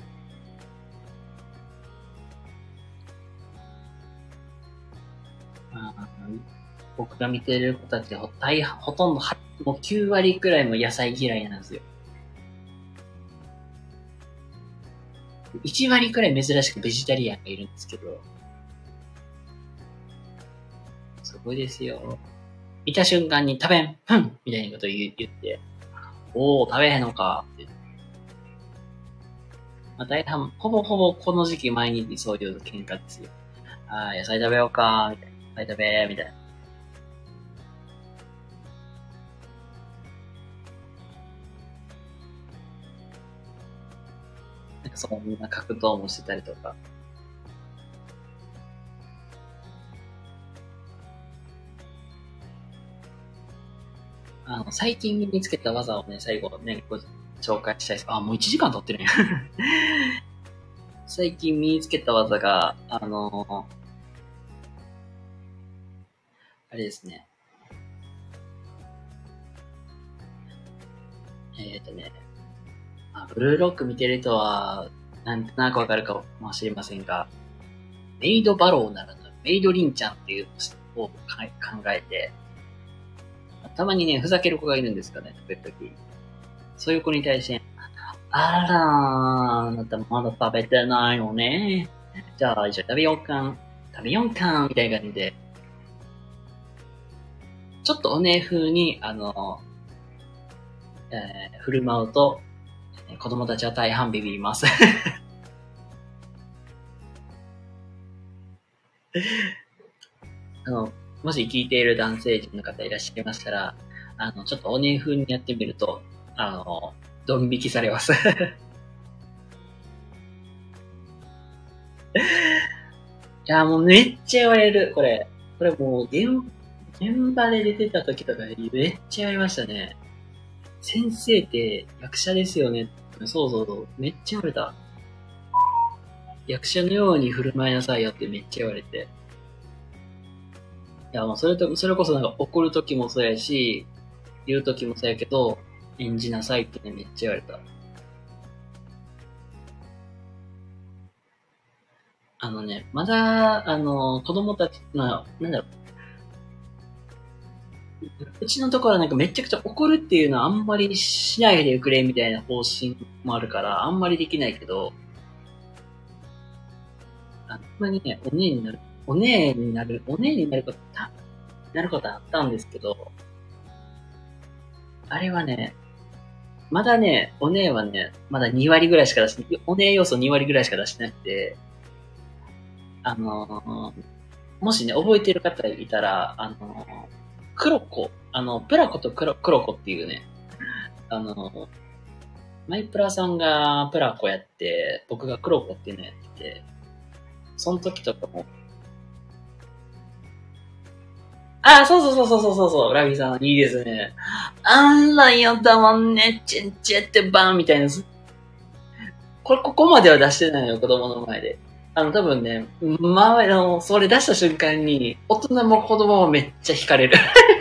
あ僕が見てる子たちほ大ほとんど、もう9割くらいも野菜嫌いなんですよ。1割くらい珍しくベジタリアンがいるんですけど、ごいですよ。見た瞬間に食べん、ふんみたいなことを言言って、おー、食べへんのかって。まあ、大半、ほぼほぼこの時期毎日そういう喧嘩ですよ。あー、野菜食べようかみたいな。野菜食べみたいな。なんかそこみんな格闘もしてたりとか。あの、最近身につけた技をね、最後ね、ご紹介したいです。あ、もう1時間経ってるね。最近身につけた技が、あのあれですね。えっ、ー、とね、あ、ブルーロック見てる人は、なんとなくわかるかもしれませんが、メイドバローならぬ、メイドリンちゃんっていうのを考えて、たまにね、ふざける子がいるんですかね、時々。そういう子に対して、あらあなたまだ食べてないのね。じゃあ、一緒に食べようかん。食べようか、みたいな感じで。ちょっとおねえ風に、あの、えー、振る舞うと、子供たちは大半ビビります あの、もし聞いている男性陣の方いらっしゃいましたら、あの、ちょっとおね風にやってみると、あの、ドン引きされます。いや、もうめっちゃ言われる、これ。これもう現、現場で出てた時とかめっちゃ言われましたね。先生って役者ですよね。そうそうそう。めっちゃ言われた。役者のように振る舞いなさいよってめっちゃ言われて。いや、もうそれと、それこそなんか怒るときもそうやし、言うときもそうやけど、演じなさいってね、めっちゃ言われた。あのね、まだ、あの、子供たち、まあ、なんだろう。うちのところはなんかめちゃくちゃ怒るっていうのはあんまりしないでくれみたいな方針もあるから、あんまりできないけど、あんまりね、お姉になる、お姉になる、お姉になること、たなることあったんですけど、あれはね、まだね、お姉はね、まだ2割ぐらいしか出して、お姉要素2割ぐらいしか出してなくて、あのー、もしね、覚えてる方いたら、あのー、クロコ、あの、プラコとクロクロコっていうね、あの、マイプラさんがプラコやって、僕がクロコっていうのやってて、その時とかも、あ、そうそうそうそうそうそう、ラビさん、いいですね。あんらよだもんね、チェンチェってバーンみたいな。これ、ここまでは出してないのよ、子供の前で。あの、多分ね、前の、それ出した瞬間に、大人も子供もめっちゃ惹かれる。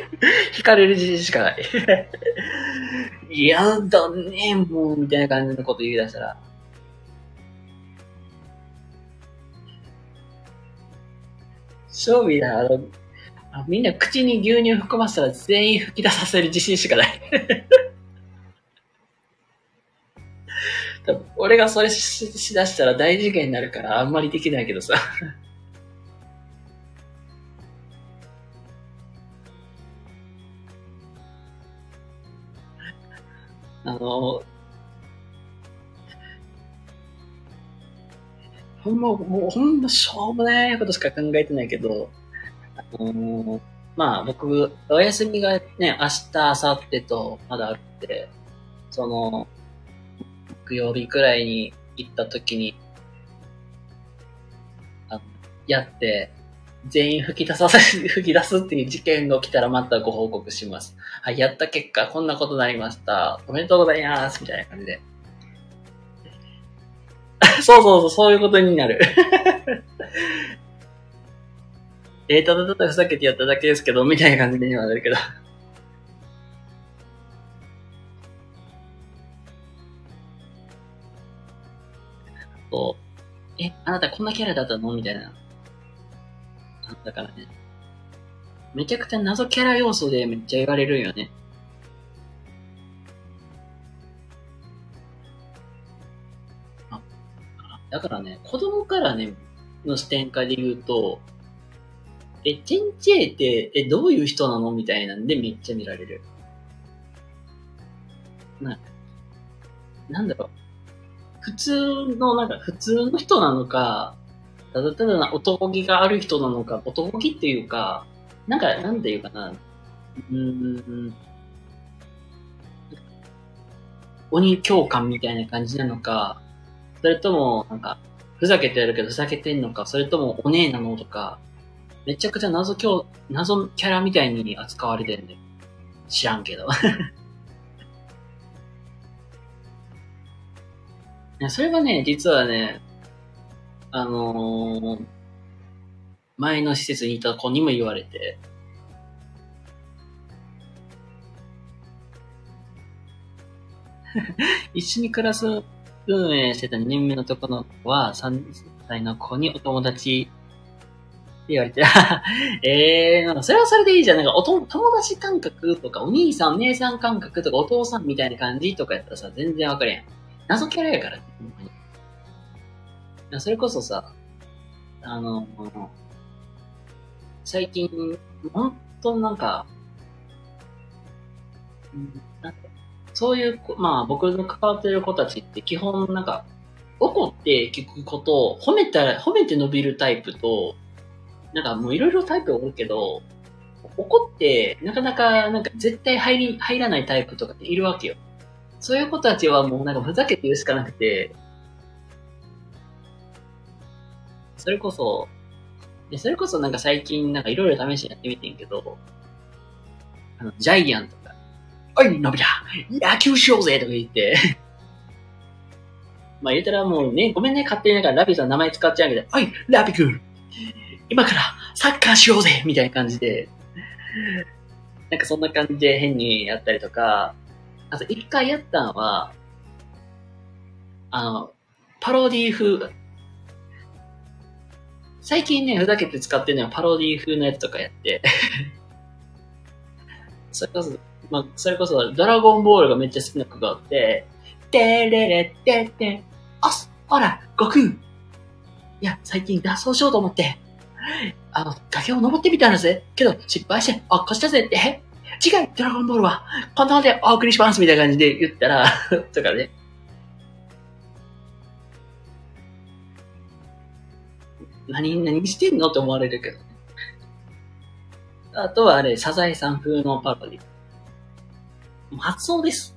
惹かれる自信しかない。いやだね、もう、みたいな感じのこと言い出したら。勝負だ、あの、あみんな口に牛乳含ませたら全員吹き出させる自信しかない。多分俺がそれししだしたら大事件になるからあんまりできないけどさ。あの、ほんま、もうほんましょうもないことしか考えてないけど、まあ僕、お休みがね、明日、明後日とまだあって、その、木曜日くらいに行った時に、あやって、全員吹き出させ、吹き出すっていう事件が起きたらまたご報告します。はい、やった結果、こんなことになりました。おめでとうございます。みたいな感じで。そうそうそう、そういうことになる。えー、ただただふざけてやっただけですけど、みたいな感じで今なるけど。そう。え、あなたこんなキャラだったの？みたいな。だからね。めちゃくちゃ謎キャラ要素でめっちゃ言われるよね。だからね、子供からね、の視点から言うと、え、チェンチェーって、え、どういう人なのみたいなんでめっちゃ見られる。な、なんだろう。普通の、なんか普通の人なのか、ただただな男気がある人なのか、男気っていうか、なんか、なんていうかな。うーん。鬼教官みたいな感じなのか、それとも、なんか、ふざけてやるけどふざけてんのか、それともお姉なのとか、めちゃくちゃ謎今日、謎キャラみたいに扱われてるんで。知らんけど。それはね、実はね、あのー、前の施設にいた子にも言われて、一緒に暮らす運営してた2年目のとこの子は、3歳の子にお友達言われて、えー、なんかそれはそれでいいじゃん。なんかおと友達感覚とか、お兄さん、お姉さん感覚とか、お父さんみたいな感じとかやったらさ、全然わかるやん。謎キャラやからね、ほんまに。それこそさ、あの、最近、ほんとなんか、なんかそういう、まあ僕の関わってる子たちって基本なんか、怒って聞くことを褒めたら、褒めて伸びるタイプと、なんかもういろいろタイプおるけど、怒って、なかなか、なんか絶対入り、入らないタイプとかっているわけよ。そういう子たちはもうなんかふざけて言うしかなくて、それこそ、で、それこそなんか最近なんかいろいろ試してやってみてんけど、あの、ジャイアンとか、おい、のび太野球しようぜとか言って まあ言うたらもうね、ごめんね、勝手になんかラピさんの名前使っちゃうけど、おい、ラピ君今からサッカーしようぜみたいな感じで、なんかそんな感じで変にやったりとか、あと一回やったのは、あの、パロディ風、最近ね、ふざけて使ってるのはパロディ風のやつとかやって。それこそ、まあ、それこそ、ドラゴンボールがめっちゃ好きな子があって、てれれってって、あす、ほら、悟空。いや、最近脱走しようと思って、あの、崖を登ってみたんだぜ。けど、失敗して、あ、こしたぜって、違う、ドラゴンボールは、こんなのでお送りしますみたいな感じで言ったら とかね。何、何してんの？って思われるけど。あとはあれ、サザエさん風のパロディ。マスオです。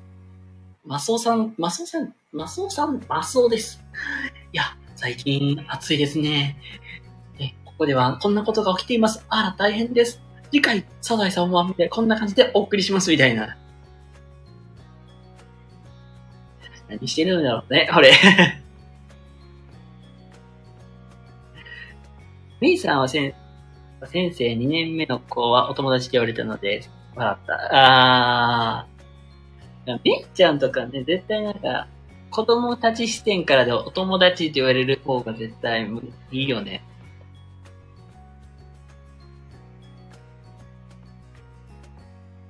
マスオさん、マスオさん、マスオさん、マスオです。いや、最近暑いですね。ここではこんなことが起きています。あら、大変です。次回、サザエさんは、こんな感じでお送りしますみたいな。何してるんだろうね、これ。メイさんはせん先生2年目の子はお友達って言われたので、笑った。あー。メイちゃんとかね、絶対なんか、子供たち視点からでお友達って言われる方が絶対いいよね。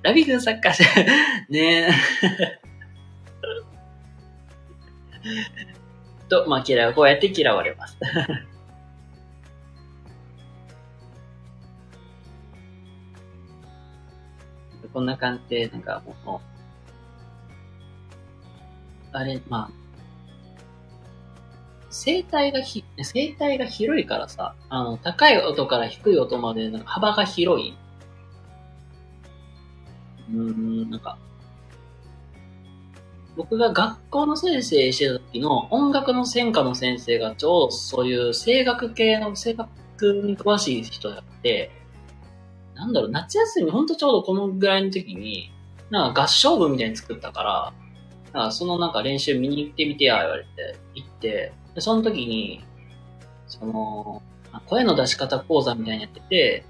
ラビ君サッカーし、ねえ。と、まあ嫌い、こうやって嫌われます。こんな感じで、なんかもう、あれ、まあ、声帯がひ、声帯が広いからさ、あの、高い音から低い音まで、幅が広い。うん、なんか、僕が学校の先生してた時の音楽の専科の先生がちょうどそういう声楽系の声楽に詳しい人だって、なんだろう、夏休み、ほんとちょうどこのぐらいの時に、なんか合唱部みたいに作ったから、なんかそのなんか練習見に行ってみてや、言われて、行って、で、その時に、その、声の出し方講座みたいにやってて、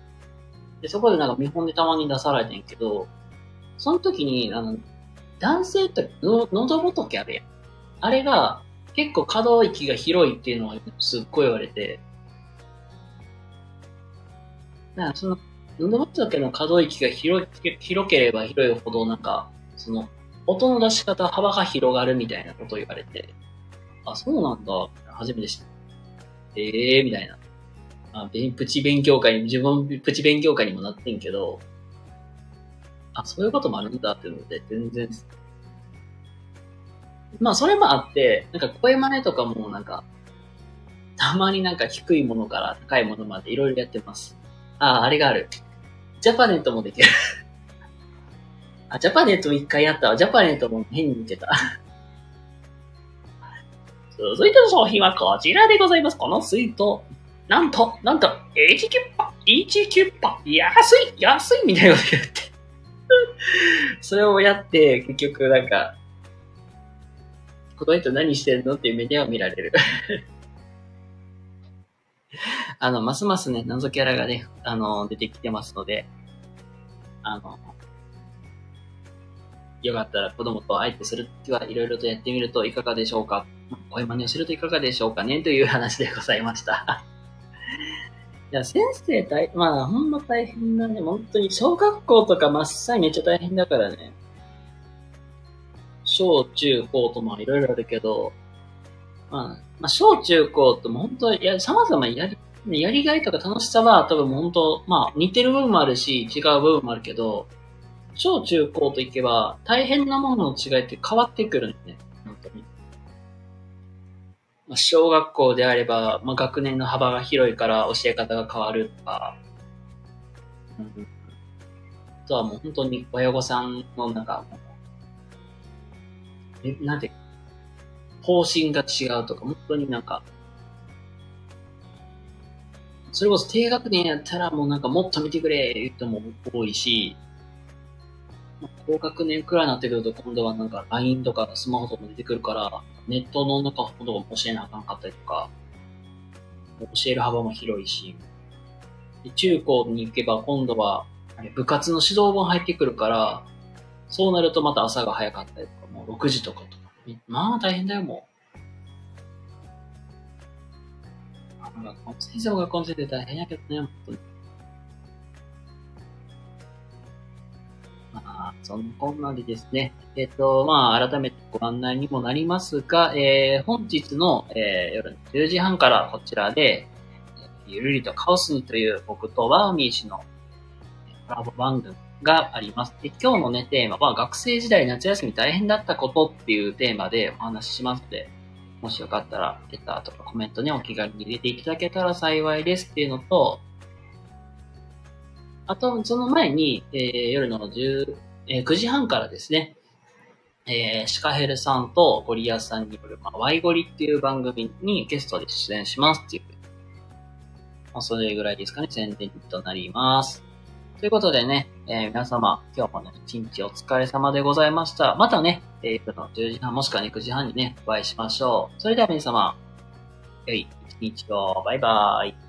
で、そこでなんか見本でたまに出されてんけど、その時に、あの、男性っての、喉仏あるやん。あれが、結構可動域が広いっていうのはすっごい言われて、だからその喉仏の可動域が広い広ければ広いほど、なんか、その、音の出し方、幅が広がるみたいなことを言われて、あ、そうなんだ、初めて知った。ええー、みたいな。あ、プチ勉強会、自分プチ勉強会にもなってんけど、あ、そういうこともあるんだっていうので、全然、まあ、それもあって、なんか声真似とかもなんか、たまになんか低いものから高いものまでいろいろやってます。ああ、あれがある。ジャパネットもできる。あ、ジャパネットも一回やったわ。ジャパネットも変に見てた。続いての商品はこちらでございます。このスイート。なんと、なんと、1キュッパ、1キュッパ、安い、安いみたいなこと言って。それをやって、結局なんか、この人何してるのっていう目では見られる。あの、ますますね、謎キャラがね、あの、出てきてますので、あの、よかったら子供と相手するときはいろいろとやってみるといかがでしょうか声真似をするといかがでしょうかねという話でございました。や、先生大、まあ、ほんま大変だね。本当に、小学校とか真っ最めっちゃ大変だからね。小中高ともいろいろあるけど、まあ、まあ、小中高とも本当、いや、様々やり、やりがいとか楽しさは多分本当、まあ、似てる部分もあるし、違う部分もあるけど、小中高といけば、大変なものの違いって変わってくるんね。まあ、小学校であれば、まあ、学年の幅が広いから教え方が変わるとか、うん、あとはもう本当に親御さんのなんか、え、なんて、方針が違うとか、本当になんか、それこそ低学年やったらもうなんかもっと見てくれ言う人も多いし、高学年くらいになってくると今度はなんか LINE とかスマホとか出てくるから、ネットの中ほど教えなあかんかったりとか、教える幅も広いし、中高に行けば今度は部活の指導本入ってくるから、そうなるとまた朝が早かったりとか、もう6時とかとか、まあ大変だよもう。学校の先生も学校の先生大変やけどね、本当に。まあ、そんなこんなでですね。えっ、と、まあ、改めてご案内にもなりますが、えー、本日の、えー、夜の10時半からこちらで、ゆるりとカオスにという僕とワーミー氏のコラボ番組があります。で、今日のね、テーマは学生時代夏休み大変だったことっていうテーマでお話ししますので、もしよかったら、レターとかコメントね、お気軽に入れていただけたら幸いですっていうのと、あと、その前に、えー、夜の10、えー、9時半からですね、えー、シカヘルさんとゴリアさんによる、まあ、ワイゴリっていう番組にゲストで出演しますっていう、まあ、それぐらいですかね、宣伝となります。ということでね、えー、皆様、今日もね、一日お疲れ様でございました。またね、えー、夜の10時半もしくはね、9時半にね、お会いしましょう。それでは皆様、良い一日を、バイバーイ。